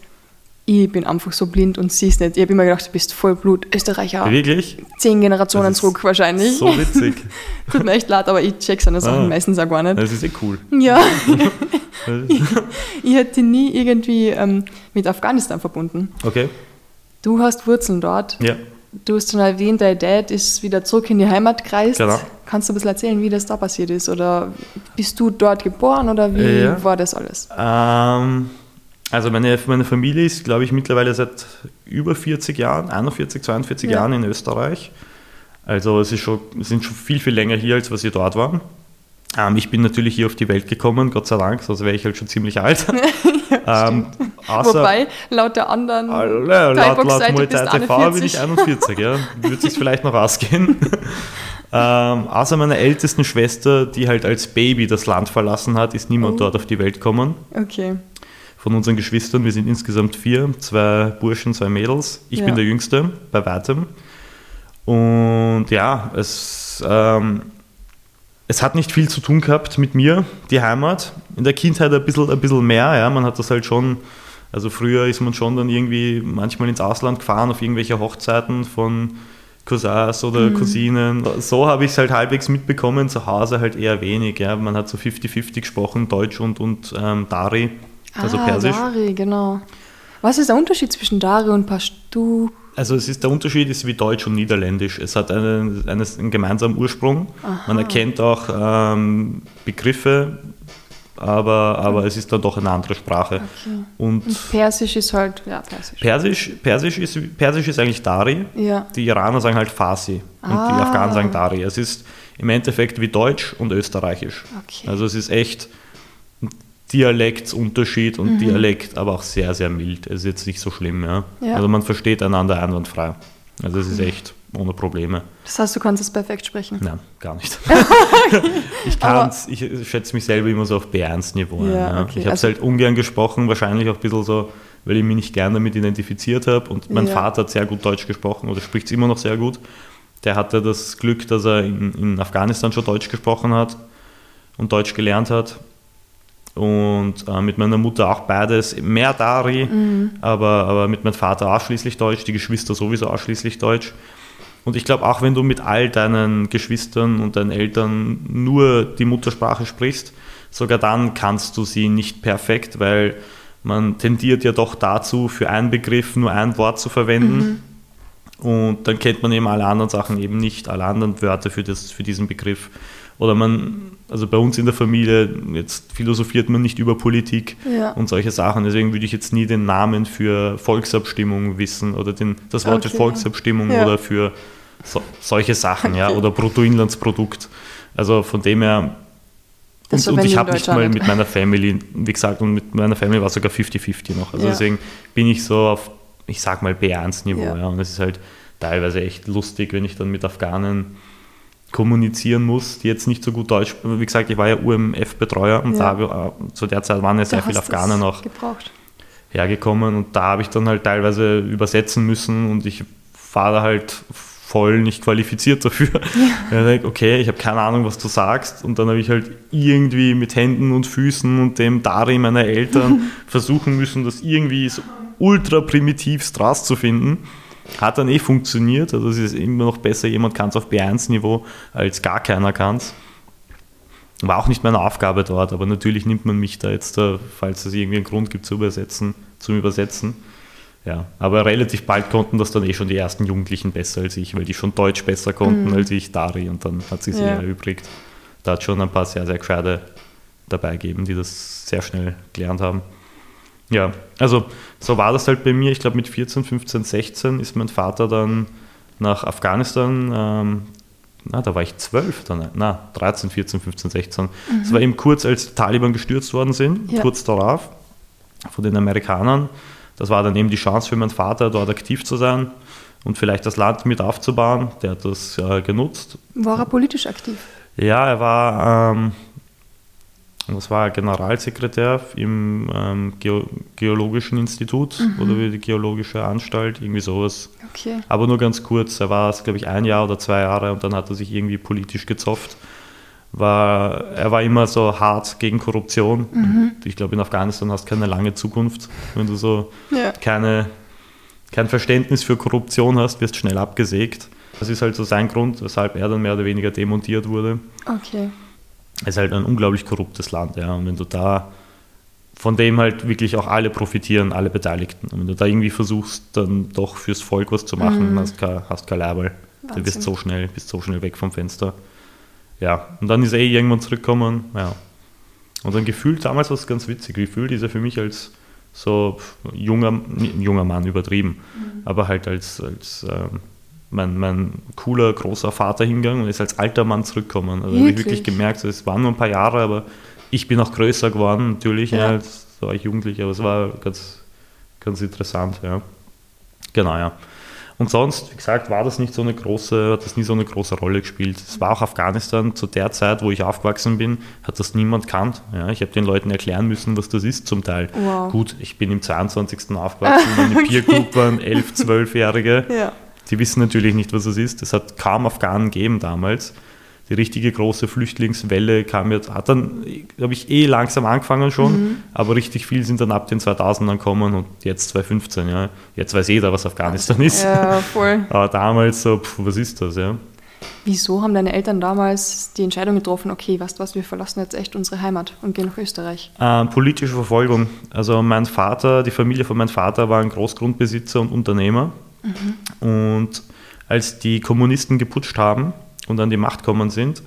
ich bin einfach so blind und sieh's nicht. Ich habe immer gedacht, du bist Vollblut Österreicher. Wirklich? Zehn Generationen zurück wahrscheinlich. So witzig. [LAUGHS] Tut mir echt leid, aber ich check seine Sachen Ah. meistens auch gar nicht. Das ist eh cool. Ja, [LAUGHS] [LAUGHS] ich hätte nie irgendwie ähm, mit Afghanistan verbunden. Okay, Du hast Wurzeln dort. ja. Du hast schon erwähnt, dein Dad ist wieder zurück in die Heimat gereist. Genau. Kannst du ein bisschen erzählen, wie das da passiert ist? Oder bist du dort geboren oder wie Ja. war das alles? Ähm, also meine, meine Familie ist, glaube ich, mittlerweile seit über 40 Jahren, 41, 42 Ja. Jahren in Österreich. Also es ist schon, es sind schon viel, viel länger hier, als was wir dort waren. Ähm, ich bin natürlich hier auf die Welt gekommen, Gott sei Dank, sonst wäre ich halt schon ziemlich alt. [LAUGHS] ähm, außer, Wobei, laut der anderen Alle, laut, laut Muay TV bin ich 41. 41, ja. Würde sich vielleicht noch ausgehen. [LAUGHS] ähm, außer meiner ältesten Schwester, die halt als Baby das Land verlassen hat, ist niemand Oh. dort auf die Welt gekommen. Okay. Von unseren Geschwistern, wir sind insgesamt vier, zwei Burschen, zwei Mädels. Ich Ja. bin der Jüngste, bei weitem. Und ja, es, ähm, es hat nicht viel zu tun gehabt mit mir, die Heimat. In der Kindheit ein bisschen, ein bisschen mehr, ja. Man hat das halt schon, also früher ist man schon dann irgendwie manchmal ins Ausland gefahren, auf irgendwelche Hochzeiten von Cousins oder Cousinen. So habe ich es halt halbwegs mitbekommen, zu Hause halt eher wenig. Ja. Man hat so 50-50 gesprochen, Deutsch und, und ähm, Dari, also ah, Persisch. Dari, genau. Was ist der Unterschied zwischen Dari und Pashtu? Also es ist, der Unterschied ist wie Deutsch und Niederländisch. Es hat einen, einen, einen gemeinsamen Ursprung. Man erkennt auch ähm, Begriffe, aber, aber es ist dann doch eine andere Sprache. Okay. Und Und Persisch ist halt, ja, Persisch. Persisch, Persisch, ist, Persisch ist eigentlich Dari. ja. Die Iraner sagen halt Farsi und die Ah. Afghanen sagen Dari. Es ist im Endeffekt wie Deutsch und Österreichisch. Okay. Also es ist echt Dialektsunterschied und Dialekt, aber auch sehr, sehr mild. Es ist jetzt nicht so schlimm. Ja? Ja. Also man versteht einander einwandfrei. Also es ist echt ohne Probleme. Das heißt, du kannst es perfekt sprechen. Nein, gar nicht. [LAUGHS] [LAUGHS] ich kann's, ich schätze mich selber immer so auf B1-Niveau. Ja, ja. okay, Ich habe es also- halt ungern gesprochen, wahrscheinlich auch ein bisschen so, weil ich mich nicht gern damit identifiziert habe. Und mein Ja. Vater hat sehr gut Deutsch gesprochen oder spricht es immer noch sehr gut. Der hatte das Glück, dass er in, in Afghanistan schon Deutsch gesprochen hat und Deutsch gelernt hat. Und äh, mit meiner Mutter auch beides, mehr Dari, Mhm. aber, aber mit meinem Vater ausschließlich Deutsch, die Geschwister sowieso ausschließlich Deutsch. Und ich glaube, auch wenn du mit all deinen Geschwistern und deinen Eltern nur die Muttersprache sprichst, sogar dann kannst du sie nicht perfekt, weil man tendiert ja doch dazu, für einen Begriff nur ein Wort zu verwenden. Und dann kennt man eben alle anderen Sachen eben nicht, alle anderen Wörter für, das, für diesen Begriff. Oder man, also bei uns in der Familie, jetzt philosophiert man nicht über Politik Ja. und solche Sachen. Deswegen würde ich jetzt nie den Namen für Volksabstimmung wissen oder den, das Wort für Okay. Volksabstimmung Ja. oder für so, solche Sachen, ja, oder Bruttoinlandsprodukt. Also von dem her. Und, und ich habe nicht mal mit meiner Family, wie gesagt, und mit meiner Family war sogar 50-50 noch. Also Ja. deswegen bin ich so auf, ich sag mal, B1-Niveau. Ja. Ja. Und es ist halt teilweise echt lustig, wenn ich dann mit Afghanen kommunizieren muss, die jetzt nicht so gut Deutsch, wie gesagt, ich war ja UMF-Betreuer und Ja. da, zu der Zeit waren ja sehr viele Afghanen auch gebraucht. hergekommen und da habe ich dann halt teilweise übersetzen müssen und ich war da halt voll nicht qualifiziert dafür. Ja. [LAUGHS] Ich okay, ich habe keine Ahnung, was du sagst und dann habe ich halt irgendwie mit Händen und Füßen und dem Dari meiner Eltern [LAUGHS] versuchen müssen, das irgendwie so ultra primitivst rauszufinden. Hat dann eh funktioniert, also es ist immer noch besser, jemand kann es auf B1-Niveau, als gar keiner kann es. War auch nicht meine Aufgabe dort, aber natürlich nimmt man mich da jetzt, da, falls es irgendwie einen Grund gibt zu übersetzen, zum Übersetzen. Ja, aber relativ bald konnten das dann eh schon die ersten Jugendlichen besser als ich, weil die schon Deutsch besser konnten als ich, Dari, und dann hat sich Ja. erübrigt. Da hat schon ein paar sehr, sehr gescheite dabei gegeben, die das sehr schnell gelernt haben. Ja, also so war das halt bei mir. Ich glaube, mit 14, 15, 16 ist mein Vater dann nach Afghanistan ähm, na, da war ich zwölf, dann, na, 13, 14, 15, 16. Das war eben kurz, als die Taliban gestürzt worden sind, Ja. kurz darauf, von den Amerikanern. Das war dann eben die Chance für meinen Vater, dort aktiv zu sein und vielleicht das Land mit aufzubauen. Der hat das äh, genutzt. War er politisch aktiv? Ja, er war, ähm, das war Generalsekretär im ähm, Geo Geologischen Institut oder wie die Geologische Anstalt, irgendwie sowas. Okay. Aber nur ganz kurz. Er war, glaube ich, ein Jahr oder zwei Jahre und dann hat er sich irgendwie politisch gezopft. War, er war immer so hart gegen Korruption. Und Ich glaube, in Afghanistan hast du keine lange Zukunft. Wenn du so Ja. keine, kein Verständnis für Korruption hast, wirst schnell abgesägt. Das ist halt so sein Grund, weshalb er dann mehr oder weniger demontiert wurde. Okay. Es ist halt ein unglaublich korruptes Land, ja. Und wenn du da von dem halt wirklich auch alle profitieren, alle Beteiligten. Und wenn du da irgendwie versuchst, dann doch fürs Volk was zu machen, hast kein, hast kein Label. Du wirst so schnell, bist so schnell weg vom Fenster. Ja, und dann ist er eh irgendwann zurückgekommen, ja. Und dann gefühlt, damals war es ganz witzig, gefühlt ist er für mich als so junger, junger Mann übertrieben, aber halt als, als ähm, mein, mein cooler, großer Vater hingegangen und ist als alter Mann zurückgekommen. Also habe ich Wirklich? gemerkt, es waren nur ein paar Jahre, aber ich bin auch größer geworden, natürlich, Ja. ja. als war ich jugendlich, aber es war ganz, ganz interessant, ja. Genau, ja. Und sonst, wie gesagt, war das nicht so eine große, hat das nie so eine große Rolle gespielt. Es war auch Afghanistan zu der Zeit, wo ich aufgewachsen bin, hat das niemand kannt. Ja, ich habe den Leuten erklären müssen, was das ist zum Teil. Wow. Gut, ich bin im 22. aufgewachsen, meine [LAUGHS] Peer Group waren 11, 12-Jährige. Ja. Die wissen natürlich nicht, was das ist. Es hat kaum Afghanen gegeben damals. Die richtige große Flüchtlingswelle kam jetzt, hat dann, glaube ich, eh langsam angefangen schon, Mhm. aber richtig viel sind dann ab den 2000ern gekommen und jetzt 2015, ja. Jetzt weiß jeder, was Afghanistan ist. Ja, voll. [LAUGHS] Aber damals so, pf, was ist das, ja? Wieso haben deine Eltern damals die Entscheidung getroffen, okay, weißt du was, wir verlassen jetzt echt unsere Heimat und gehen nach Österreich? Ähm, politische Verfolgung. Also mein Vater, die Familie von meinem Vater war ein Großgrundbesitzer und Unternehmer. Und als die Kommunisten geputscht haben und an die Macht gekommen sind,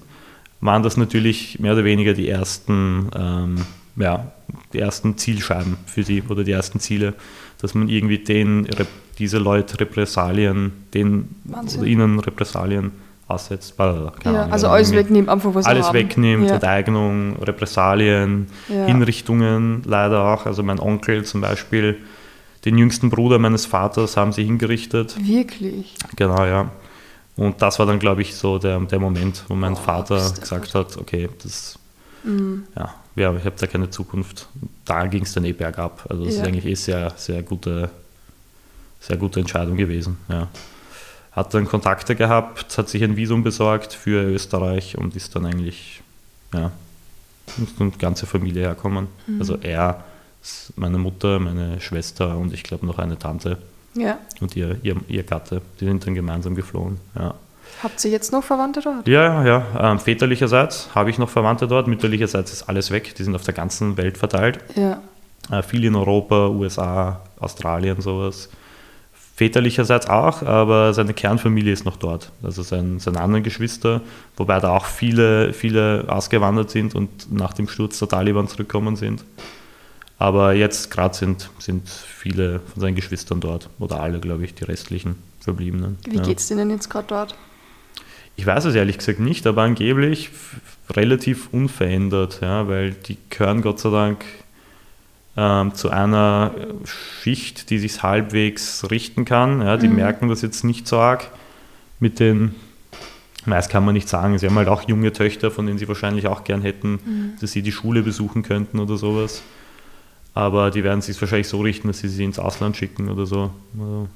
waren das natürlich mehr oder weniger die ersten, ähm, ja, die ersten Zielscheiben für die oder die ersten Ziele, dass man irgendwie den, diese Leute Repressalien, den ihnen Repressalien aussetzt. Blablabla, Ja, Ahnung, also ja, alles wegnehmen, einfach was sie alles wegnimmt, Ja. Enteignung, Repressalien, Ja. Hinrichtungen leider auch. Also mein Onkel zum Beispiel, den jüngsten Bruder meines Vaters haben sie hingerichtet. Wirklich? Genau, ja. Und das war dann, glaube ich, so der, der Moment, wo mein Oh, Vater gesagt hat, okay, das, Mhm. ja, ja ich habe da keine Zukunft. Da ging es dann eh bergab. Also das Ja. ist eigentlich eh sehr, sehr gute, sehr gute Entscheidung gewesen, ja. Hat dann Kontakte gehabt, hat sich ein Visum besorgt für Österreich und ist dann eigentlich, ja, ist dann ganze Familie herkommen. Mhm. Also er, meine Mutter, meine Schwester und ich glaube noch eine Tante Ja. und ihr, ihr, ihr Gatte. Die sind dann gemeinsam geflohen. Ja, Habt ihr jetzt noch Verwandte dort? ja, ja. Ähm, väterlicherseits habe ich noch Verwandte dort. Mütterlicherseits ist alles weg. Die sind auf der ganzen Welt verteilt. Ja. Äh, viel in Europa, USA, Australien, sowas. Väterlicherseits auch, aber seine Kernfamilie ist noch dort. Also sein, seine anderen Geschwister, wobei da auch viele, viele ausgewandert sind und nach dem Sturz der Taliban zurückgekommen sind. Aber jetzt gerade sind, sind viele von seinen Geschwistern dort. Oder alle, glaube ich, die restlichen Verbliebenen. Wie ja. geht's denen jetzt gerade dort? Ich weiß es ehrlich gesagt nicht, aber angeblich relativ unverändert, ja, weil die gehören Gott sei Dank ähm, zu einer Schicht, die sich halbwegs richten kann. Ja, die Mhm. merken das jetzt nicht so arg mit den, meist kann man nicht sagen, sie haben halt auch junge Töchter, von denen sie wahrscheinlich auch gern hätten, Mhm. dass sie die Schule besuchen könnten oder sowas. Aber die werden sich wahrscheinlich so richten, dass sie sie ins Ausland schicken oder so. Also,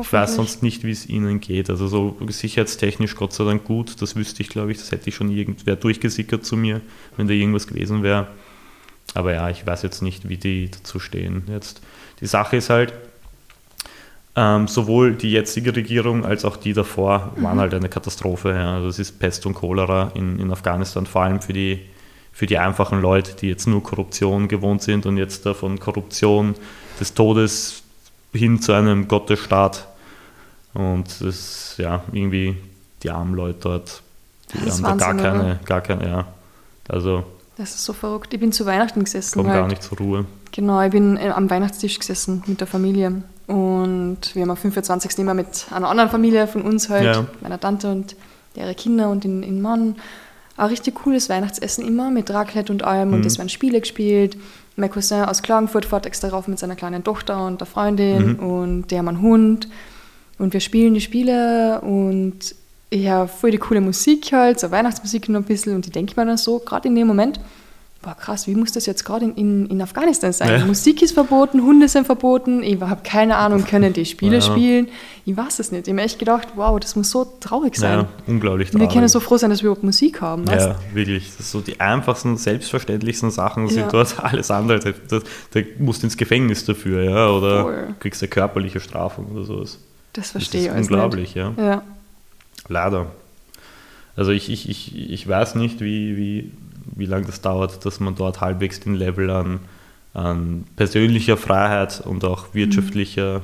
ich weiß sonst nicht, wie es ihnen geht. Also so sicherheitstechnisch Gott sei Dank gut. Das wüsste ich, glaube ich. Das hätte ich schon irgendwer durchgesickert zu mir, wenn da irgendwas gewesen wäre. Aber ja, ich weiß jetzt nicht, wie die dazu stehen. Jetzt die Sache ist halt, ähm, sowohl die jetzige Regierung als auch die davor waren halt eine Katastrophe. Ja. Also es ist Pest und Cholera in, in Afghanistan, vor allem für die, für die einfachen Leute, die jetzt nur Korruption gewohnt sind und jetzt da von Korruption des Todes hin zu einem Gottesstaat. Und das ist ja irgendwie die armen Leute dort, die Das haben da gar keine, oder? gar keine, ja. Also Das ist so verrückt. Ich bin zu Weihnachten gesessen. kommen halt. gar nicht zur Ruhe. Genau, ich bin äh, am Weihnachtstisch gesessen mit der Familie. Und wir haben am 25. immer mit einer anderen Familie von uns halt, Ja. meiner Tante und ihre Kinder und den, den Mann. Ein richtig cooles Weihnachtsessen immer mit Raclette und allem. Mhm. Und es werden Spiele gespielt. Mein Cousin aus Klagenfurt fährt extra rauf mit seiner kleinen Tochter und der Freundin mhm. und der haben einen Hund. Und wir spielen die Spiele und ich habe voll die coole Musik halt, so Weihnachtsmusik noch ein bisschen. Und ich denke mir dann so, gerade in dem Moment, boah krass, wie muss das jetzt gerade in, in, in, Afghanistan sein? Ja. Musik ist verboten, Hunde sind verboten, ich habe keine Ahnung, können die Spiele ja. spielen? Ich weiß es nicht. Ich habe mir echt gedacht, wow, das muss so traurig sein. Ja, unglaublich traurig. wir können so froh sein, dass wir überhaupt Musik haben. Weißt? Ja, wirklich. Das so die einfachsten, selbstverständlichsten Sachen sind dort [LAUGHS] alles andere. Da, da, musst du ins Gefängnis dafür, ja, oder Voll. kriegst eine körperliche Strafung oder sowas. Das verstehe ich. Das ist unglaublich, nicht. ja. ja. Leider. Also ich, ich, ich, ich weiß nicht, wie, wie, wie lange das dauert, dass man dort halbwegs den Level an, an persönlicher Freiheit und auch wirtschaftlicher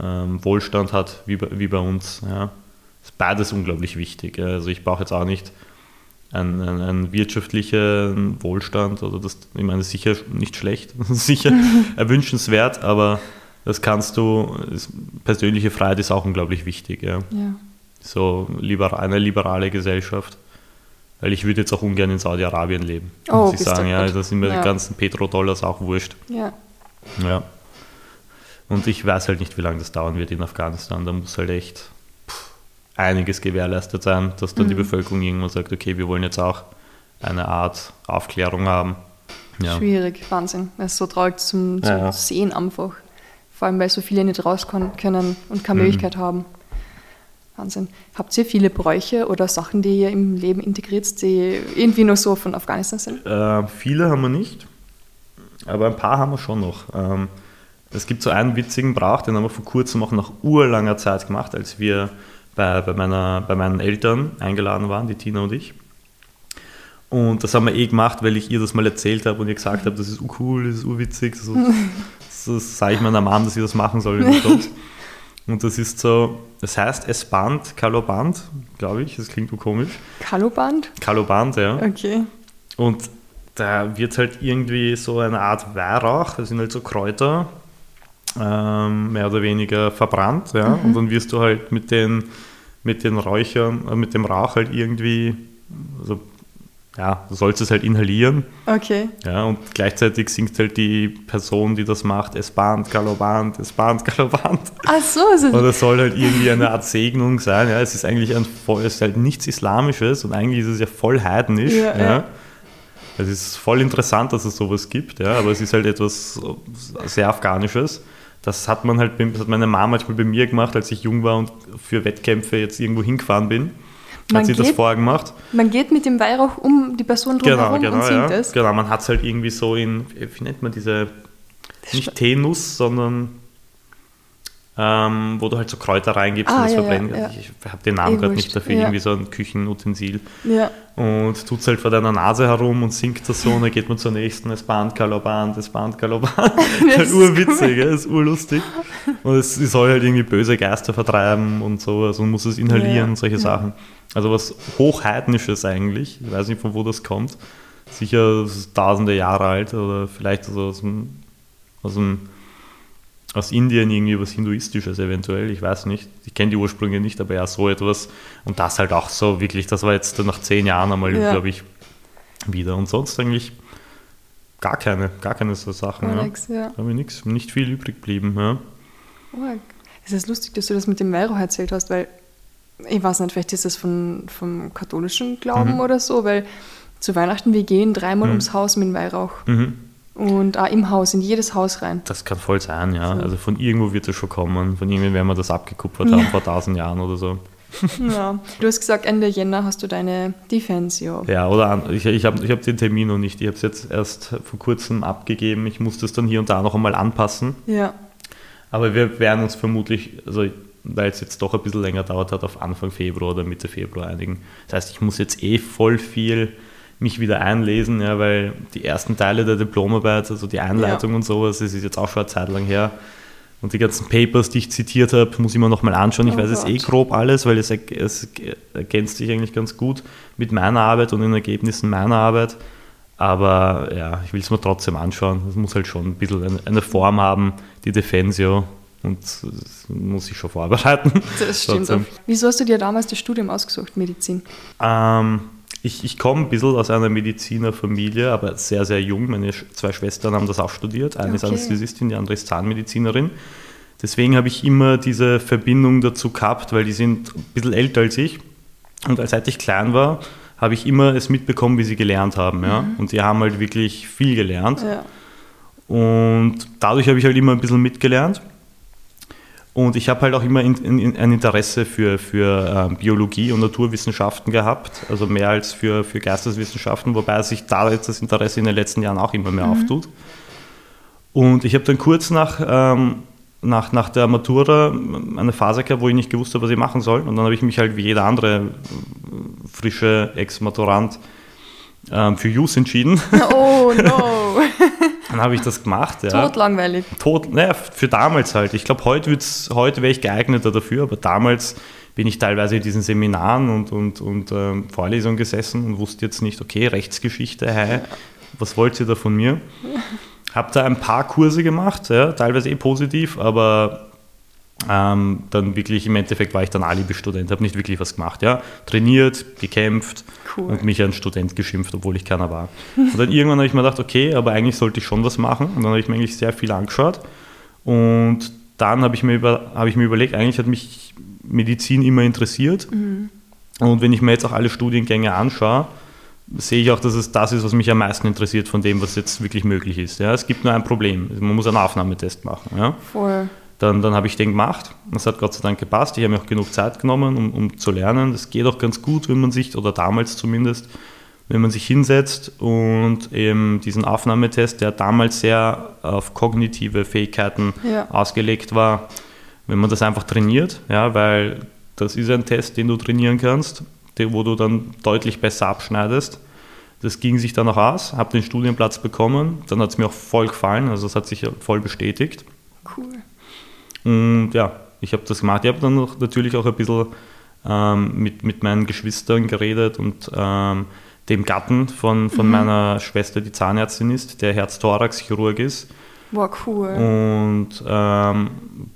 ähm, Wohlstand hat, wie bei, wie bei uns. Ja. Ist beides unglaublich wichtig. Also ich brauche jetzt auch nicht einen, einen, einen wirtschaftlichen Wohlstand, oder das, ich meine, sicher nicht schlecht, [LAUGHS] sicher [LAUGHS] erwünschenswert, aber das kannst du, das, persönliche Freiheit ist auch unglaublich wichtig. Ja. ja. So liber, eine liberale Gesellschaft. Weil ich würde jetzt auch ungern in Saudi-Arabien leben. Oh, muss ich sagen, ja, da sind mir ja. die ganzen Petrodollars auch wurscht. Ja. Ja. Und ich weiß halt nicht, wie lange das dauern wird in Afghanistan. Da muss halt echt pff, einiges gewährleistet sein, dass dann mhm. die Bevölkerung irgendwann sagt, okay, wir wollen jetzt auch eine Art Aufklärung haben. Ja. Schwierig, Wahnsinn. Es ist so traurig zum, zum ja, Sehen einfach. Vor allem, weil so viele nicht raus können und keine mhm. Möglichkeit haben. Wahnsinn. Habt ihr viele Bräuche oder Sachen, die ihr im Leben integriert, die irgendwie nur so von Afghanistan sind? Äh, viele haben wir nicht, aber ein paar haben wir schon noch. Ähm, es gibt so einen witzigen Brauch, den haben wir vor kurzem auch nach urlanger Zeit gemacht, als wir bei, bei, meiner, bei meinen Eltern eingeladen waren, die Tina und ich. Und das haben wir eh gemacht, weil ich ihr das mal erzählt habe und ihr gesagt habe, das ist cool, das ist urwitzig. So, das sage ich meiner Mom, dass sie das machen soll. [LAUGHS] Und das ist so, das heißt S-Band, Kaloband, glaube ich, das klingt so komisch. Kaloband? Kaloband, ja. Okay. Und da wird halt irgendwie so eine Art Weihrauch, das sind halt so Kräuter, ähm, mehr oder weniger verbrannt, ja. Mhm. Und dann wirst du halt mit den, mit den Räuchern, äh, mit dem Rauch halt irgendwie, also ja, du sollst es halt inhalieren. Okay. Ja, und gleichzeitig singt halt die Person, die das macht, es bahnt, galopant, es bahnt, [LAUGHS] galopant. Ach so. Also und das soll halt irgendwie eine Art Segnung sein. Ja, es ist eigentlich ein, es ist halt nichts Islamisches und eigentlich ist es ja voll heidnisch. Ja, ja. ja. Es ist voll interessant, dass es sowas gibt, ja, aber es ist halt etwas sehr Afghanisches. Das hat man halt, das hat meine Mama manchmal bei mir gemacht, als ich jung war und für Wettkämpfe jetzt irgendwo hingefahren bin man hat sie geht, das vorher gemacht. Man geht mit dem Weihrauch um die Person drumherum genau, genau, und singt ja. es. Genau, man hat es halt irgendwie so in, wie nennt man diese, nicht Teenuss, sondern ähm, wo du halt so Kräuter reingibst ah, und das ja, verbrennen. Ja, Ich, ich habe den Namen gerade nicht dafür, irgendwie so ein Küchenutensil. Ja. Und tut es halt vor deiner Nase herum und singt das so und dann geht man zur nächsten, es Band Galoband, es Band Galoband. [LAUGHS] das ist urwitzig, cool. ist urlustig. Und es, es, soll halt irgendwie böse Geister vertreiben und sowas und muss es inhalieren und solche Sachen. Also was Hochheidnisches eigentlich. Ich weiß nicht, von wo das kommt. Sicher tausende Jahre alt oder vielleicht aus dem, aus dem aus Indien irgendwie was Hinduistisches eventuell, ich weiß nicht. Ich kenne die Ursprünge nicht, aber ja, so etwas. Und das halt auch so wirklich, das war jetzt nach zehn Jahren einmal, ja. glaube ich, wieder. Und sonst eigentlich gar keine, gar keine so Sachen. Ja. Nix, ja. Habe ich nichts, nicht viel übrig geblieben. Ja. Es ist lustig, dass du das mit dem Weihrauch erzählt hast, weil ich weiß nicht, vielleicht ist das von, vom katholischen Glauben mhm. oder so, weil zu Weihnachten, wir gehen dreimal mhm. ums Haus mit dem Weihrauch. Mhm. Und auch im Haus, in jedes Haus rein. Das kann voll sein, ja. So. Also von irgendwo wird es schon kommen. Von irgendwo werden wir das abgekupfert haben vor tausend Jahren oder so. [LAUGHS] Ja. Du hast gesagt, Ende Jänner hast du deine Defensio. Ja, oder ich, ich habe ich hab den Termin noch nicht. Ich habe es jetzt erst vor kurzem abgegeben. Ich muss das dann hier und da noch einmal anpassen. Ja. Aber wir werden uns vermutlich, also weil es jetzt doch ein bisschen länger dauert hat, auf Anfang Februar oder Mitte Februar einigen. Das heißt, ich muss jetzt eh voll viel mich wieder einlesen, ja, weil die ersten Teile der Diplomarbeit, also die Einleitung ja. und sowas, das ist jetzt auch schon eine Zeit lang her. Und die ganzen Papers, die ich zitiert habe, muss ich mir nochmal anschauen. Ich oh weiß Gott. es eh grob alles, weil es, es ergänzt sich eigentlich ganz gut mit meiner Arbeit und den Ergebnissen meiner Arbeit. Aber ja, ich will es mir trotzdem anschauen. Es muss halt schon ein bisschen eine, Form haben, die Defensio. Und das muss ich schon vorbereiten. [LAUGHS] Das stimmt. Auch. Wieso hast du dir damals das Studium ausgesucht, Medizin? Ähm, ich, ich komme ein bisschen aus einer Medizinerfamilie, aber sehr, sehr jung. Meine zwei Schwestern haben das auch studiert. Eine okay. ist Anästhesistin, die andere ist Zahnmedizinerin. Deswegen habe ich immer diese Verbindung dazu gehabt, weil die sind ein bisschen älter als ich. Und seit ich klein war, habe ich immer es mitbekommen, wie sie gelernt haben. Ja? Mhm. Und die haben halt wirklich viel gelernt. Ja. Und dadurch habe ich halt immer ein bisschen mitgelernt. Und ich habe halt auch immer in, in, ein Interesse für, für äh, Biologie und Naturwissenschaften gehabt, also mehr als für, für Geisteswissenschaften, wobei sich da jetzt das Interesse in den letzten Jahren auch immer mehr mhm. auftut. Und ich habe dann kurz nach, ähm, nach, nach der Matura eine Phase gehabt, wo ich nicht gewusst habe, was ich machen soll. Und dann habe ich mich halt wie jeder andere frische Ex-Maturant ähm, für Jus entschieden. Oh no! [LAUGHS] dann habe ich das gemacht. Ja. Totlangweilig. Tot, naja, für damals halt. Ich glaube, heute, heute wäre ich geeigneter dafür, aber damals bin ich teilweise in diesen Seminaren und, und, und ähm, Vorlesungen gesessen und wusste jetzt nicht, okay, Rechtsgeschichte, hey, was wollt ihr da von mir? Habe da ein paar Kurse gemacht, ja, teilweise eh positiv, aber ähm, dann wirklich im Endeffekt war ich dann Alibi-Student, habe nicht wirklich was gemacht. Ja? Trainiert, gekämpft cool. und mich als Student geschimpft, obwohl ich keiner war. Und dann irgendwann habe ich mir gedacht, okay, aber eigentlich sollte ich schon was machen. Und dann habe ich mir eigentlich sehr viel angeschaut. Und dann habe ich, mir über, hab ich mir überlegt, eigentlich hat mich Medizin immer interessiert. Mhm. Und wenn ich mir jetzt auch alle Studiengänge anschaue, sehe ich auch, dass es das ist, was mich am meisten interessiert von dem, was jetzt wirklich möglich ist. Ja, es gibt nur ein Problem. Man muss einen Aufnahmetest machen. Ja? Voll. Dann, dann habe ich den gemacht. Das hat Gott sei Dank gepasst. Ich habe mir auch genug Zeit genommen, um, um zu lernen. Das geht auch ganz gut, wenn man sich, oder damals zumindest, wenn man sich hinsetzt und eben diesen Aufnahmetest, der damals sehr auf kognitive Fähigkeiten ja. ausgelegt war, wenn man das einfach trainiert, ja, weil das ist ein Test, den du trainieren kannst wo du dann deutlich besser abschneidest. Das ging sich dann auch aus, habe den Studienplatz bekommen, dann hat es mir auch voll gefallen, also es hat sich voll bestätigt. Cool. Und ja, ich habe das gemacht. Ich habe dann noch natürlich auch ein bisschen ähm, mit, mit meinen Geschwistern geredet und ähm, dem Gatten von, von mhm. meiner Schwester, die Zahnärztin ist, der Herz-Thorax-Chirurg ist. War cool. Und ähm,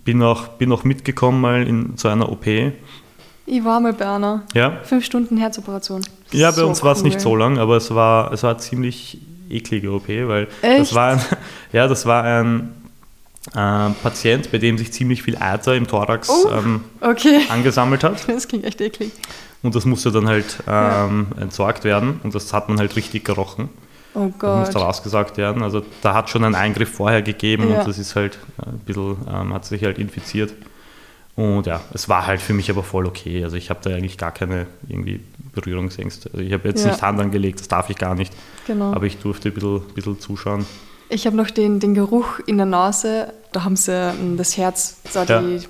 bin, auch, bin auch mitgekommen mal in, zu einer OP ich war mal bei einer. Ja. Fünf Stunden Herzoperation. Ja, bei so uns war es nicht so lang, aber es war, es war eine ziemlich eklige OP, weil Echt? das war ein, [LAUGHS] ja, das war ein äh, Patient, bei dem sich ziemlich viel Eiter im Thorax uh, ähm, okay. angesammelt hat. [LAUGHS] Das klingt echt eklig. Und das musste dann halt ähm, ja. entsorgt werden und das hat man halt richtig gerochen. Oh Gott. Das musste rausgesagt werden. Also da hat schon einen Eingriff vorher gegeben ja. und das ist halt ein bisschen, ähm, hat sich halt infiziert. Und ja, es war halt für mich aber voll okay. Also ich habe da eigentlich gar keine irgendwie Berührungsängste. Also ich habe jetzt ja. nicht Hand angelegt, das darf ich gar nicht. Genau. Aber ich durfte ein bisschen, ein bisschen zuschauen. Ich habe noch den, den Geruch in der Nase, da haben sie ähm, das Herz, so ja. die,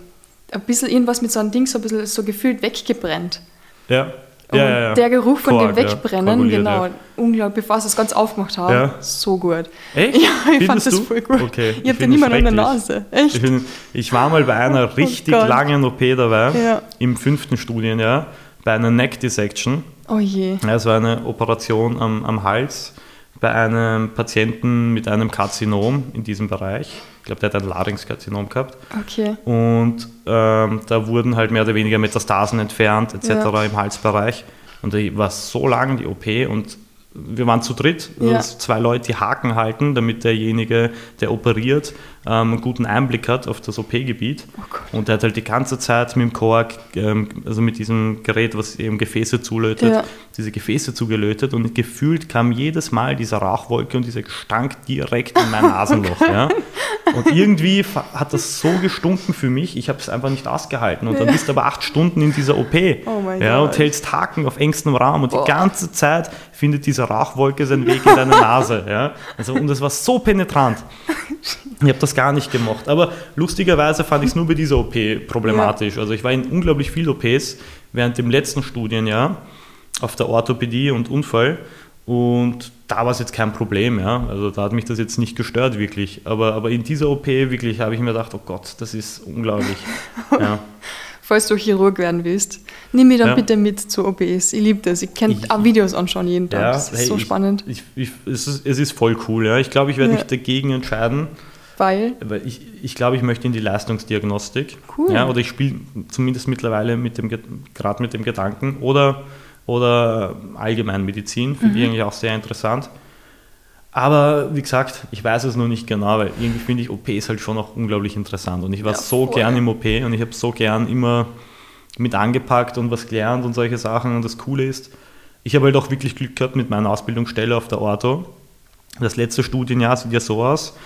ein bisschen irgendwas mit so einem Ding so ein bisschen so gefühlt weggebrennt. Ja. Und ja, ja, der Geruch von Kork, dem Wegbrennen, genau, unglaublich, bevor sie es ganz aufgemacht haben, so gut. Echt? Ja, ich Findest fand das du? voll gut. Okay. Ich, ich habe den immer noch in der Nase. Echt? Ich, find, ich, war mal bei einer [LAUGHS] oh richtig oh langen OP dabei, im fünften Studienjahr, bei einer Neck Dissection. Oh je. Es war eine Operation am, am Hals bei einem Patienten mit einem Karzinom in diesem Bereich. Ich glaube, der hat ein Larynxkarzinom gehabt. Okay. Und ähm, da wurden halt mehr oder weniger Metastasen entfernt, etc. Ja. im Halsbereich. Und da war so lang die OP und wir waren zu dritt, ja. zwei Leute, die Haken halten, damit derjenige, der operiert, ähm, einen guten Einblick hat auf das OP-Gebiet. Oh und er hat halt die ganze Zeit mit dem Kork, ähm, also mit diesem Gerät, was eben Gefäße zulötet, ja. diese Gefäße zugelötet und gefühlt kam jedes Mal diese Rauchwolke und dieser Gestank direkt in mein [LAUGHS] Nasenloch. ja. Und irgendwie hat das so gestunken für mich, ich habe es einfach nicht ausgehalten. Und dann bist du aber acht Stunden in dieser OP oh ja, und hältst Haken auf engstem Raum und Boah. die ganze Zeit findet diese Rauchwolke seinen Weg in deine Nase. Ja. Also, und das war so penetrant. Ich habe das gar nicht gemocht. Aber lustigerweise fand ich es nur bei dieser OP problematisch. Ja. Also ich war in unglaublich vielen OPs während dem letzten Studienjahr auf der Orthopädie und Unfall. Und da war es jetzt kein Problem, ja. Also da hat mich das jetzt nicht gestört, wirklich. Aber, aber in dieser OP wirklich habe ich mir gedacht, oh Gott, das ist unglaublich. [LAUGHS] ja. Falls du Chirurg werden willst, nimm mich dann ja. bitte mit zu OPs. Ich liebe das. Ich kann auch Videos anschauen jeden Tag. Ja, das ist hey, so spannend. Ich, ich, es, ist, es ist voll cool, ja. Ich glaube, ich werde mich dagegen entscheiden Weil? Weil ich, ich glaube, ich möchte in die Leistungsdiagnostik. Cool. Ja, oder ich spiele zumindest mittlerweile mit dem, gerade mit dem Gedanken. Oder, oder Allgemeinmedizin, finde mhm. ich eigentlich auch sehr interessant. Aber wie gesagt, ich weiß es noch nicht genau, weil irgendwie finde ich OPs halt schon auch unglaublich interessant. Und ich war ja, so gern im OP und ich habe so gern immer mit angepackt und was gelernt und solche Sachen. Und das Coole ist, ich habe halt auch wirklich Glück gehabt mit meiner Ausbildungsstelle auf der Orto. Das letzte Studienjahr sieht ja so aus,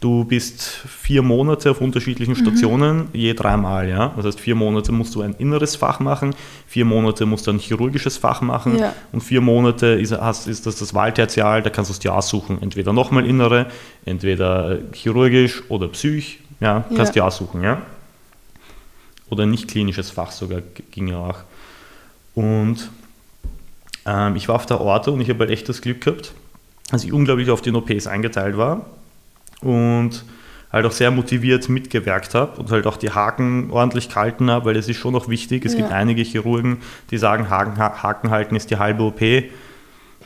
Du bist vier Monate auf unterschiedlichen mhm. Stationen, mhm. je dreimal. Ja? Das heißt, vier Monate musst du ein inneres Fach machen, vier Monate musst du ein chirurgisches Fach machen ja. und vier Monate ist, hast, ist das das Wahltertial, da kannst du es dir aussuchen. Entweder nochmal innere, entweder chirurgisch oder psych, ja, kannst ja. dir aussuchen. Ja? Oder nicht klinisches Fach sogar ging ja auch. Und ähm, ich war auf der Orte und ich habe halt echt das Glück gehabt, dass ich unglaublich auf den OPs eingeteilt war und halt auch sehr motiviert mitgewirkt habe und halt auch die Haken ordentlich gehalten habe, weil das ist schon noch wichtig. Es ja. gibt einige Chirurgen, die sagen, Haken, Haken halten ist die halbe OP.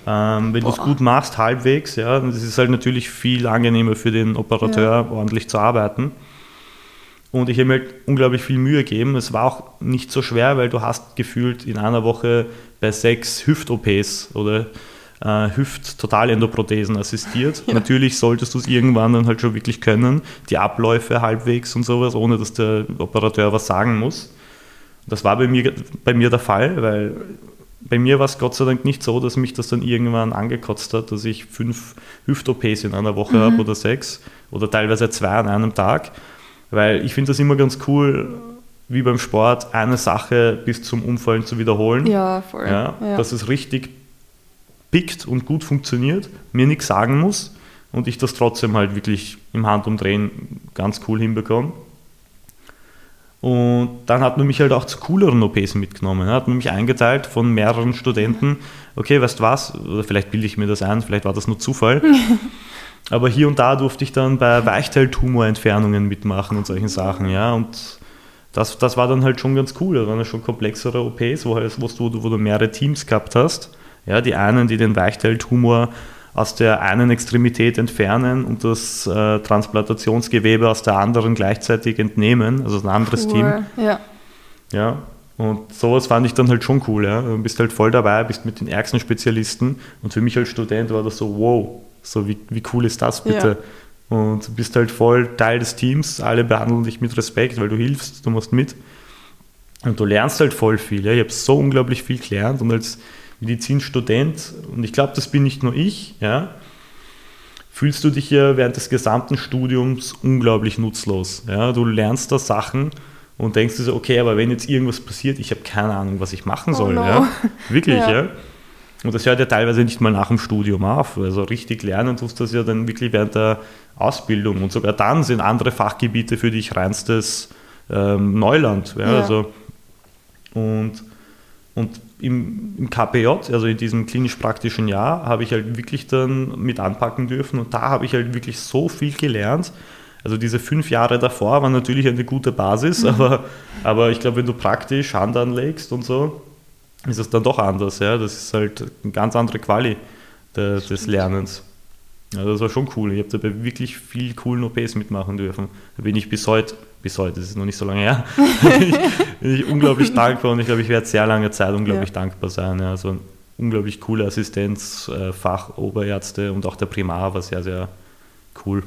Ähm, wenn du es gut machst, halbwegs, ja, das ist halt natürlich viel angenehmer für den Operateur, ja. ordentlich zu arbeiten. Und ich habe mir halt unglaublich viel Mühe gegeben. Es war auch nicht so schwer, weil du hast gefühlt in einer Woche bei sechs Hüft-OPs oder äh, Hüft-Totalendoprothesen assistiert. Ja. Natürlich solltest du es irgendwann dann halt schon wirklich können, die Abläufe halbwegs und sowas, ohne dass der Operateur was sagen muss. Das war bei mir, bei mir der Fall, weil bei mir war es Gott sei Dank nicht so, dass mich das dann irgendwann angekotzt hat, dass ich fünf Hüft-OPs in einer Woche mhm. habe oder sechs oder teilweise zwei an einem Tag. Weil ich finde das immer ganz cool, wie beim Sport, eine Sache bis zum Umfallen zu wiederholen. Ja, voll. Ja, ja. Dass es richtig pickt und gut funktioniert, mir nichts sagen muss und ich das trotzdem halt wirklich im Handumdrehen ganz cool hinbekomme. Und dann hat man mich halt auch zu cooleren OPs mitgenommen. Hat man mich eingeteilt von mehreren Studenten. Okay, weißt du was? Oder vielleicht bilde ich mir das ein, vielleicht war das nur Zufall. [LAUGHS] Aber hier und da durfte ich dann bei Weichteiltumorentfernungen mitmachen und solchen Sachen, ja. Und das, das war dann halt schon ganz cool. Da waren ja schon komplexere OPs, wo, halt, wo, du, wo du mehrere Teams gehabt hast. Ja, die einen, die den Weichteiltumor aus der einen Extremität entfernen und das äh, Transplantationsgewebe aus der anderen gleichzeitig entnehmen, also ein anderes cool. Team. Ja. ja. Und sowas fand ich dann halt schon cool. Ja. Du bist halt voll dabei, bist mit den ärgsten Spezialisten und für mich als Student war das so, wow, so wie, wie cool ist das bitte? Ja. Und du bist halt voll Teil des Teams, alle behandeln dich mit Respekt, weil du hilfst, du musst mit. Und du lernst halt voll viel. Ja. Ich habe so unglaublich viel gelernt und als Medizinstudent, und ich glaube, das bin nicht nur ich, ja, fühlst du dich ja während des gesamten Studiums unglaublich nutzlos. Ja? Du lernst da Sachen und denkst dir so, okay, aber wenn jetzt irgendwas passiert, ich habe keine Ahnung, was ich machen oh soll. Oh no. ja? Wirklich, ja. ja. Und das hört ja teilweise nicht mal nach dem Studium auf. Also richtig lernen tust du das ja dann wirklich während der Ausbildung. Und sogar dann sind andere Fachgebiete für dich reinstes ähm, Neuland. Ja? ja. Also, und, und im, im KPJ, also in diesem klinisch-praktischen Jahr, habe ich halt wirklich dann mit anpacken dürfen und da habe ich halt wirklich so viel gelernt. Also diese fünf Jahre davor waren natürlich eine gute Basis, mhm. aber, aber ich glaube, wenn du praktisch Hand anlegst und so, ist es dann doch anders. Ja? Das ist halt eine ganz andere Quali de, des Lernens. Also das war schon cool. Ich habe dabei wirklich viel coolen OPs mitmachen dürfen. Da bin ich bis heute, bis heute, das ist noch nicht so lange her, [LAUGHS] bin, ich, unglaublich dankbar und ich glaube, ich werde sehr lange Zeit unglaublich ja. dankbar sein. Ja. Also unglaublich coole Assistenz, äh, Fachoberärzte und auch der Primar war sehr, sehr cool.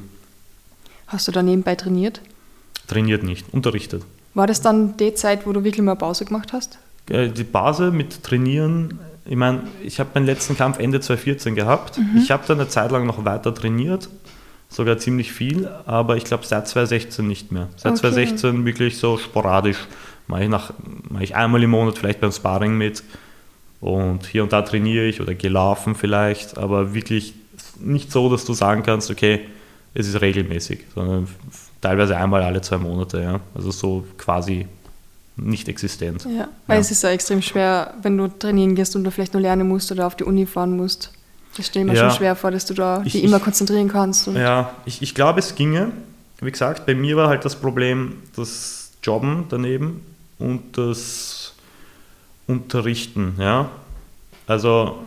Hast du da nebenbei trainiert? Trainiert nicht, unterrichtet. War das dann die Zeit, wo du wirklich mal Pause gemacht hast? Äh, die Pause mit Trainieren ich meine, ich habe meinen letzten Kampf Ende 2014 gehabt. Mhm. Ich habe dann eine Zeit lang noch weiter trainiert, sogar ziemlich viel, aber ich glaube seit 2016 nicht mehr. Seit okay. 2016 wirklich so sporadisch. Mache ich, nach, mache ich einmal im Monat vielleicht beim Sparring mit und hier und da trainiere ich oder gelaufen vielleicht, aber wirklich nicht so, dass du sagen kannst, okay, es ist regelmäßig, sondern teilweise einmal alle zwei Monate. Ja? Also so quasi nicht existent. Ja, weil ja. es ist ja extrem schwer, wenn du trainieren gehst und du vielleicht nur lernen musst oder auf die Uni fahren musst. Das stelle ich mir ja. schon schwer vor, dass du da ich, dich immer konzentrieren kannst. ja, ich, ich glaube, es ginge. Wie gesagt, bei mir war halt das Problem das Jobben daneben und das Unterrichten. Ja? Also,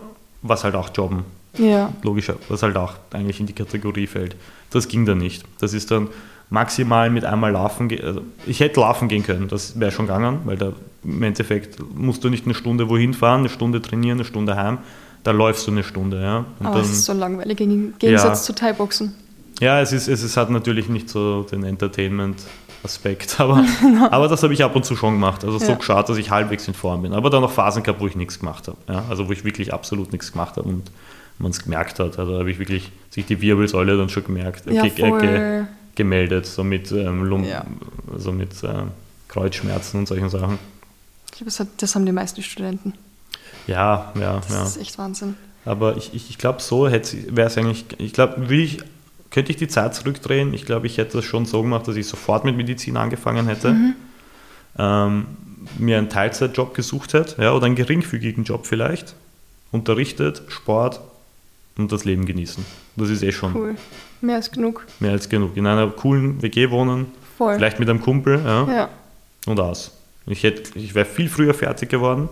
was halt auch Jobben. Ja. Logischer, was halt auch eigentlich in die Kategorie fällt. Das ging dann nicht. Das ist dann maximal mit einmal laufen. Also ich hätte laufen gehen können, das wäre schon gegangen, weil da im Endeffekt musst du nicht eine Stunde wohin fahren, eine Stunde trainieren, eine Stunde heim. Da läufst du eine Stunde, ja. Und Aber dann, es ist so langweilig im Gegensatz ja, zu Thai-Boxen. Ja, es, ist, es ist, hat natürlich nicht so den Entertainment Aspekt. Aber, [LAUGHS] aber das habe ich ab und zu schon gemacht. Also so ja. geschaut, dass ich halbwegs in Form bin. Aber dann noch Phasen gehabt, wo ich nichts gemacht habe. Ja? Also wo ich wirklich absolut nichts gemacht habe und man es gemerkt hat. Also habe ich wirklich sich die Wirbelsäule dann schon gemerkt, ja, ge ge gemeldet, so mit, ähm, Lump, ja. so mit äh, Kreuzschmerzen und solchen Sachen. Ich glaube, das, das, haben die meisten Studenten. Ja, ja, das ja. Das ist echt Wahnsinn. Aber ich, ich, ich glaube, so wäre es eigentlich, ich glaube, ich könnte ich die Zeit zurückdrehen. Ich glaube, ich hätte das schon so gemacht, dass ich sofort mit Medizin angefangen hätte, mhm. ähm, mir einen Teilzeitjob gesucht hätte ja, oder einen geringfügigen Job vielleicht, unterrichtet, Sport und das Leben genießen. Das ist eh schon. Cool. Mehr als genug. Mehr als genug. In einer coolen WG wohnen, Voll. vielleicht mit einem Kumpel ja, ja. und aus. Ich, ich wäre viel früher fertig geworden.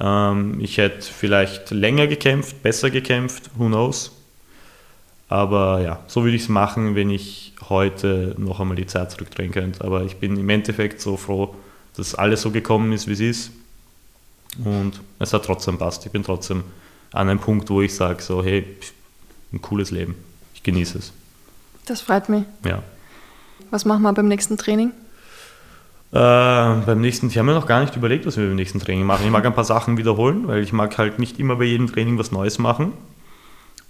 Ähm, ich hätte vielleicht länger gekämpft, besser gekämpft, who knows. Aber ja, so würde ich es machen, wenn ich heute noch einmal die Zeit zurückdrehen könnte. Aber ich bin im Endeffekt so froh, dass alles so gekommen ist, wie es ist. Und es hat trotzdem passt. Ich bin trotzdem an einem Punkt, wo ich sage, so, hey, ein cooles Leben. Ich genieße es. Das freut mich. Ja. Was machen wir beim nächsten Training? Äh, beim nächsten, ich habe mir noch gar nicht überlegt, was wir beim nächsten Training machen. Ich mag ein paar Sachen wiederholen, weil ich mag halt nicht immer bei jedem Training was Neues machen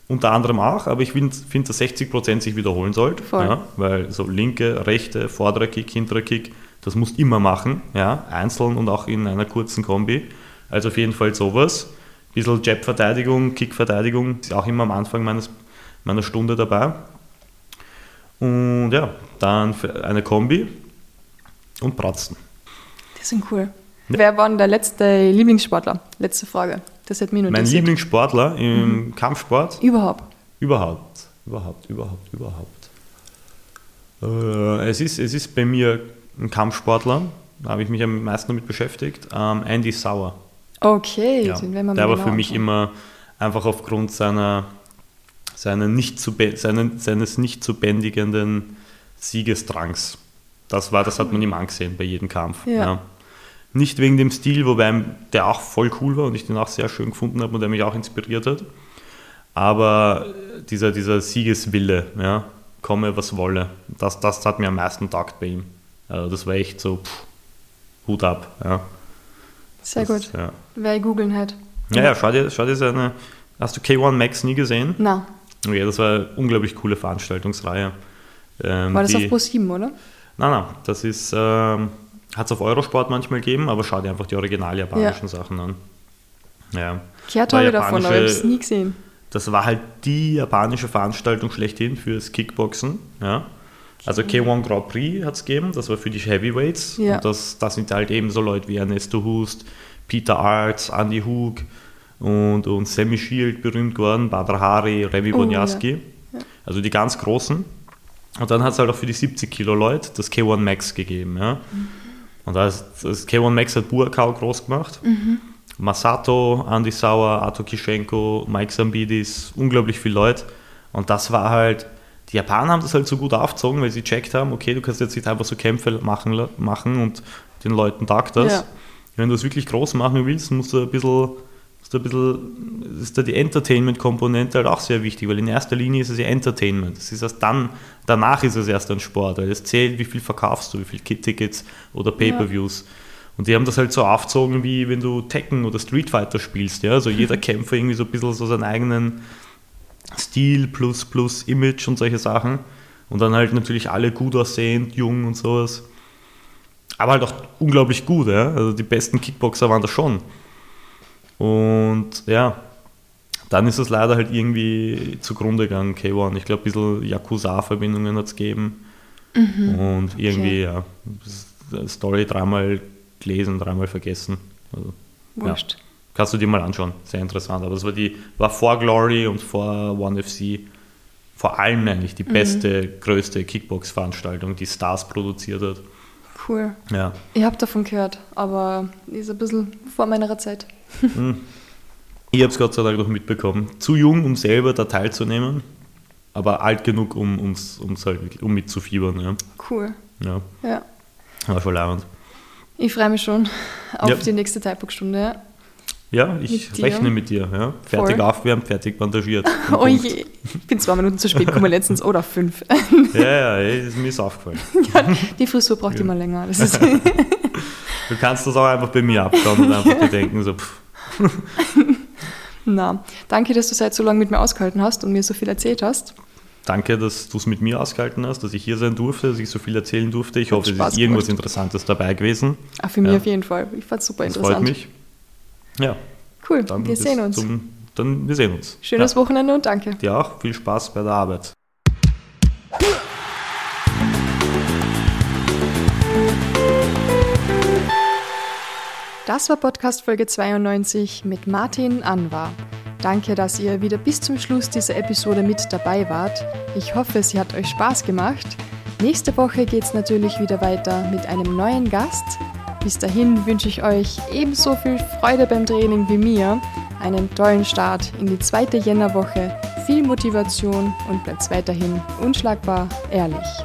unter anderem auch, aber ich finde, find, dass 60% sich wiederholen sollte. Ja, weil so linke, rechte, vorderer Kick, hinterer Kick, das musst du immer machen, ja, einzeln und auch in einer kurzen Kombi. Also auf jeden Fall sowas. Ein bisschen Jab-Verteidigung, Kick-Verteidigung ist auch immer am Anfang meines, meiner Stunde dabei. Und ja, dann eine Kombi und Pratzen. Die sind cool. Ja. Wer war denn der letzte Lieblingssportler? Letzte Frage. Das hat mich nur Mein Lieblingssportler im mhm. Kampfsport? Überhaupt. Überhaupt, überhaupt, überhaupt, überhaupt. Äh, es, ist, es ist bei mir ein Kampfsportler, da habe ich mich am meisten damit beschäftigt, ähm, Andy Sauer. Okay, ja. den werden wir Der war für mich immer einfach aufgrund seiner, seiner nicht zu, seinen, seines nicht zu bändigenden Siegesdrangs. Das, war, das hat man ihm angesehen bei jedem Kampf. Ja. ja. Nicht wegen dem Stil, wobei der auch voll cool war und ich den auch sehr schön gefunden habe und der mich auch inspiriert hat. Aber dieser, dieser Siegeswille, ja, komme was wolle, das, das hat mir am meisten taugt bei ihm. Also das war echt so, pff, Hut ab. Ja. Sehr das, gut. Ja. Wer googeln hat. Ja, ja, schau dir, schau dir seine. Hast du K1 Max nie gesehen? Nein. Ja, das war eine unglaublich coole Veranstaltungsreihe. Ähm, war das die, auf Pro 7, oder? Nein, nein, das ist. Ähm, hat es auf Eurosport manchmal gegeben, aber schau dir einfach die original japanischen ja. Sachen an. Ja. Gehört habe davon, aber ich habe es nie gesehen. Das war halt die japanische Veranstaltung schlechthin fürs Kickboxen. Ja. Also K1 Grand Prix hat es gegeben, das war für die Heavyweights. Ja. Und das, das sind halt eben so Leute wie Ernesto Hust, Peter Arts, Andy Hug und, und Sammy Shield berühmt geworden, Badr Hari, Remy oh, Bonjaski. Ja. Ja. Also die ganz großen. Und dann hat es halt auch für die 70 Kilo Leute das K1 Max gegeben. Ja. Mhm. Und da ist, das K1 Max hat Buakau groß gemacht. Mhm. Masato, Andy Sauer, Arto Kischenko, Mike Sambidis, unglaublich viele Leute. Und das war halt, die Japaner haben das halt so gut aufgezogen, weil sie checkt haben, okay, du kannst jetzt nicht einfach so Kämpfe machen, machen und den Leuten tagt das. Ja. Wenn du es wirklich groß machen willst, musst du ein bisschen ist da ein bisschen, ist da die Entertainment-Komponente halt auch sehr wichtig, weil in erster Linie ist es ja Entertainment. Das ist erst dann, danach ist es erst ein Sport, weil es zählt, wie viel verkaufst du, wie viele Kit-Tickets oder Pay-Per-Views. Ja. Und die haben das halt so aufgezogen, wie wenn du Tekken oder Street Fighter spielst. Ja? Also jeder Kämpfer irgendwie so ein bisschen so seinen eigenen Stil plus plus Image und solche Sachen. Und dann halt natürlich alle gut aussehend, jung und sowas. Aber halt auch unglaublich gut. Ja? Also die besten Kickboxer waren da schon. Und ja, dann ist es leider halt irgendwie zugrunde gegangen, K1. Ich glaube, ein bisschen Yakuza-Verbindungen hat es gegeben. Mhm. Und irgendwie, okay. ja, Story dreimal gelesen, dreimal vergessen. Also, Wurscht. Ja. Kannst du dir mal anschauen, sehr interessant. Aber das war, die, war vor Glory und vor One FC vor allem eigentlich die mhm. beste, mhm. größte Kickbox-Veranstaltung, die Stars produziert hat. Cool. Ja. Ich habe davon gehört, aber ist ein bisschen vor meiner Zeit. Hm. Ich habe es Gott sei Dank noch mitbekommen. Zu jung, um selber da teilzunehmen, aber alt genug, um, um's, um's halt, um mitzufiebern. Ja. Cool. Ja, Ja. war schon leibend. Ich freue mich schon auf Ja. die nächste Typo-Stunde. Ja. Ja, ich Mit rechne mit dir. Ja. Fertig Voll. aufwärmt, fertig bandagiert. [LAUGHS] Oh je, ich bin zwei Minuten zu spät gekommen letztens oder fünf. [LAUGHS] Ja, ja, ist mir ist aufgefallen. [LAUGHS] Die Frisur braucht Ja. immer länger. Du kannst das auch einfach bei mir abschauen und einfach dir denken, so, pff, [LAUGHS] Na, danke, dass du seit so lange mit mir ausgehalten hast und mir so viel erzählt hast. danke, dass du es mit mir ausgehalten hast, dass ich hier sein durfte, dass ich so viel erzählen durfte. Ich Hat hoffe, es ist irgendwas gemacht. Interessantes dabei gewesen. Auch für mich Ja. auf jeden Fall. Ich fand es super Das interessant. freut mich. Ja, Cool, dann wir sehen uns. Zum, dann wir sehen uns. Schönes ja. Wochenende und danke. Dir auch. Viel Spaß bei der Arbeit. Das war Podcast Folge 92 mit Martin Anwar. Danke, dass ihr wieder bis zum Schluss dieser Episode mit dabei wart. Ich hoffe, sie hat euch Spaß gemacht. Nächste Woche geht es natürlich wieder weiter mit einem neuen Gast. Bis dahin wünsche ich euch ebenso viel Freude beim Training wie mir, einen tollen Start in die zweite Jännerwoche, viel Motivation und bleibt weiterhin unschlagbar ehrlich.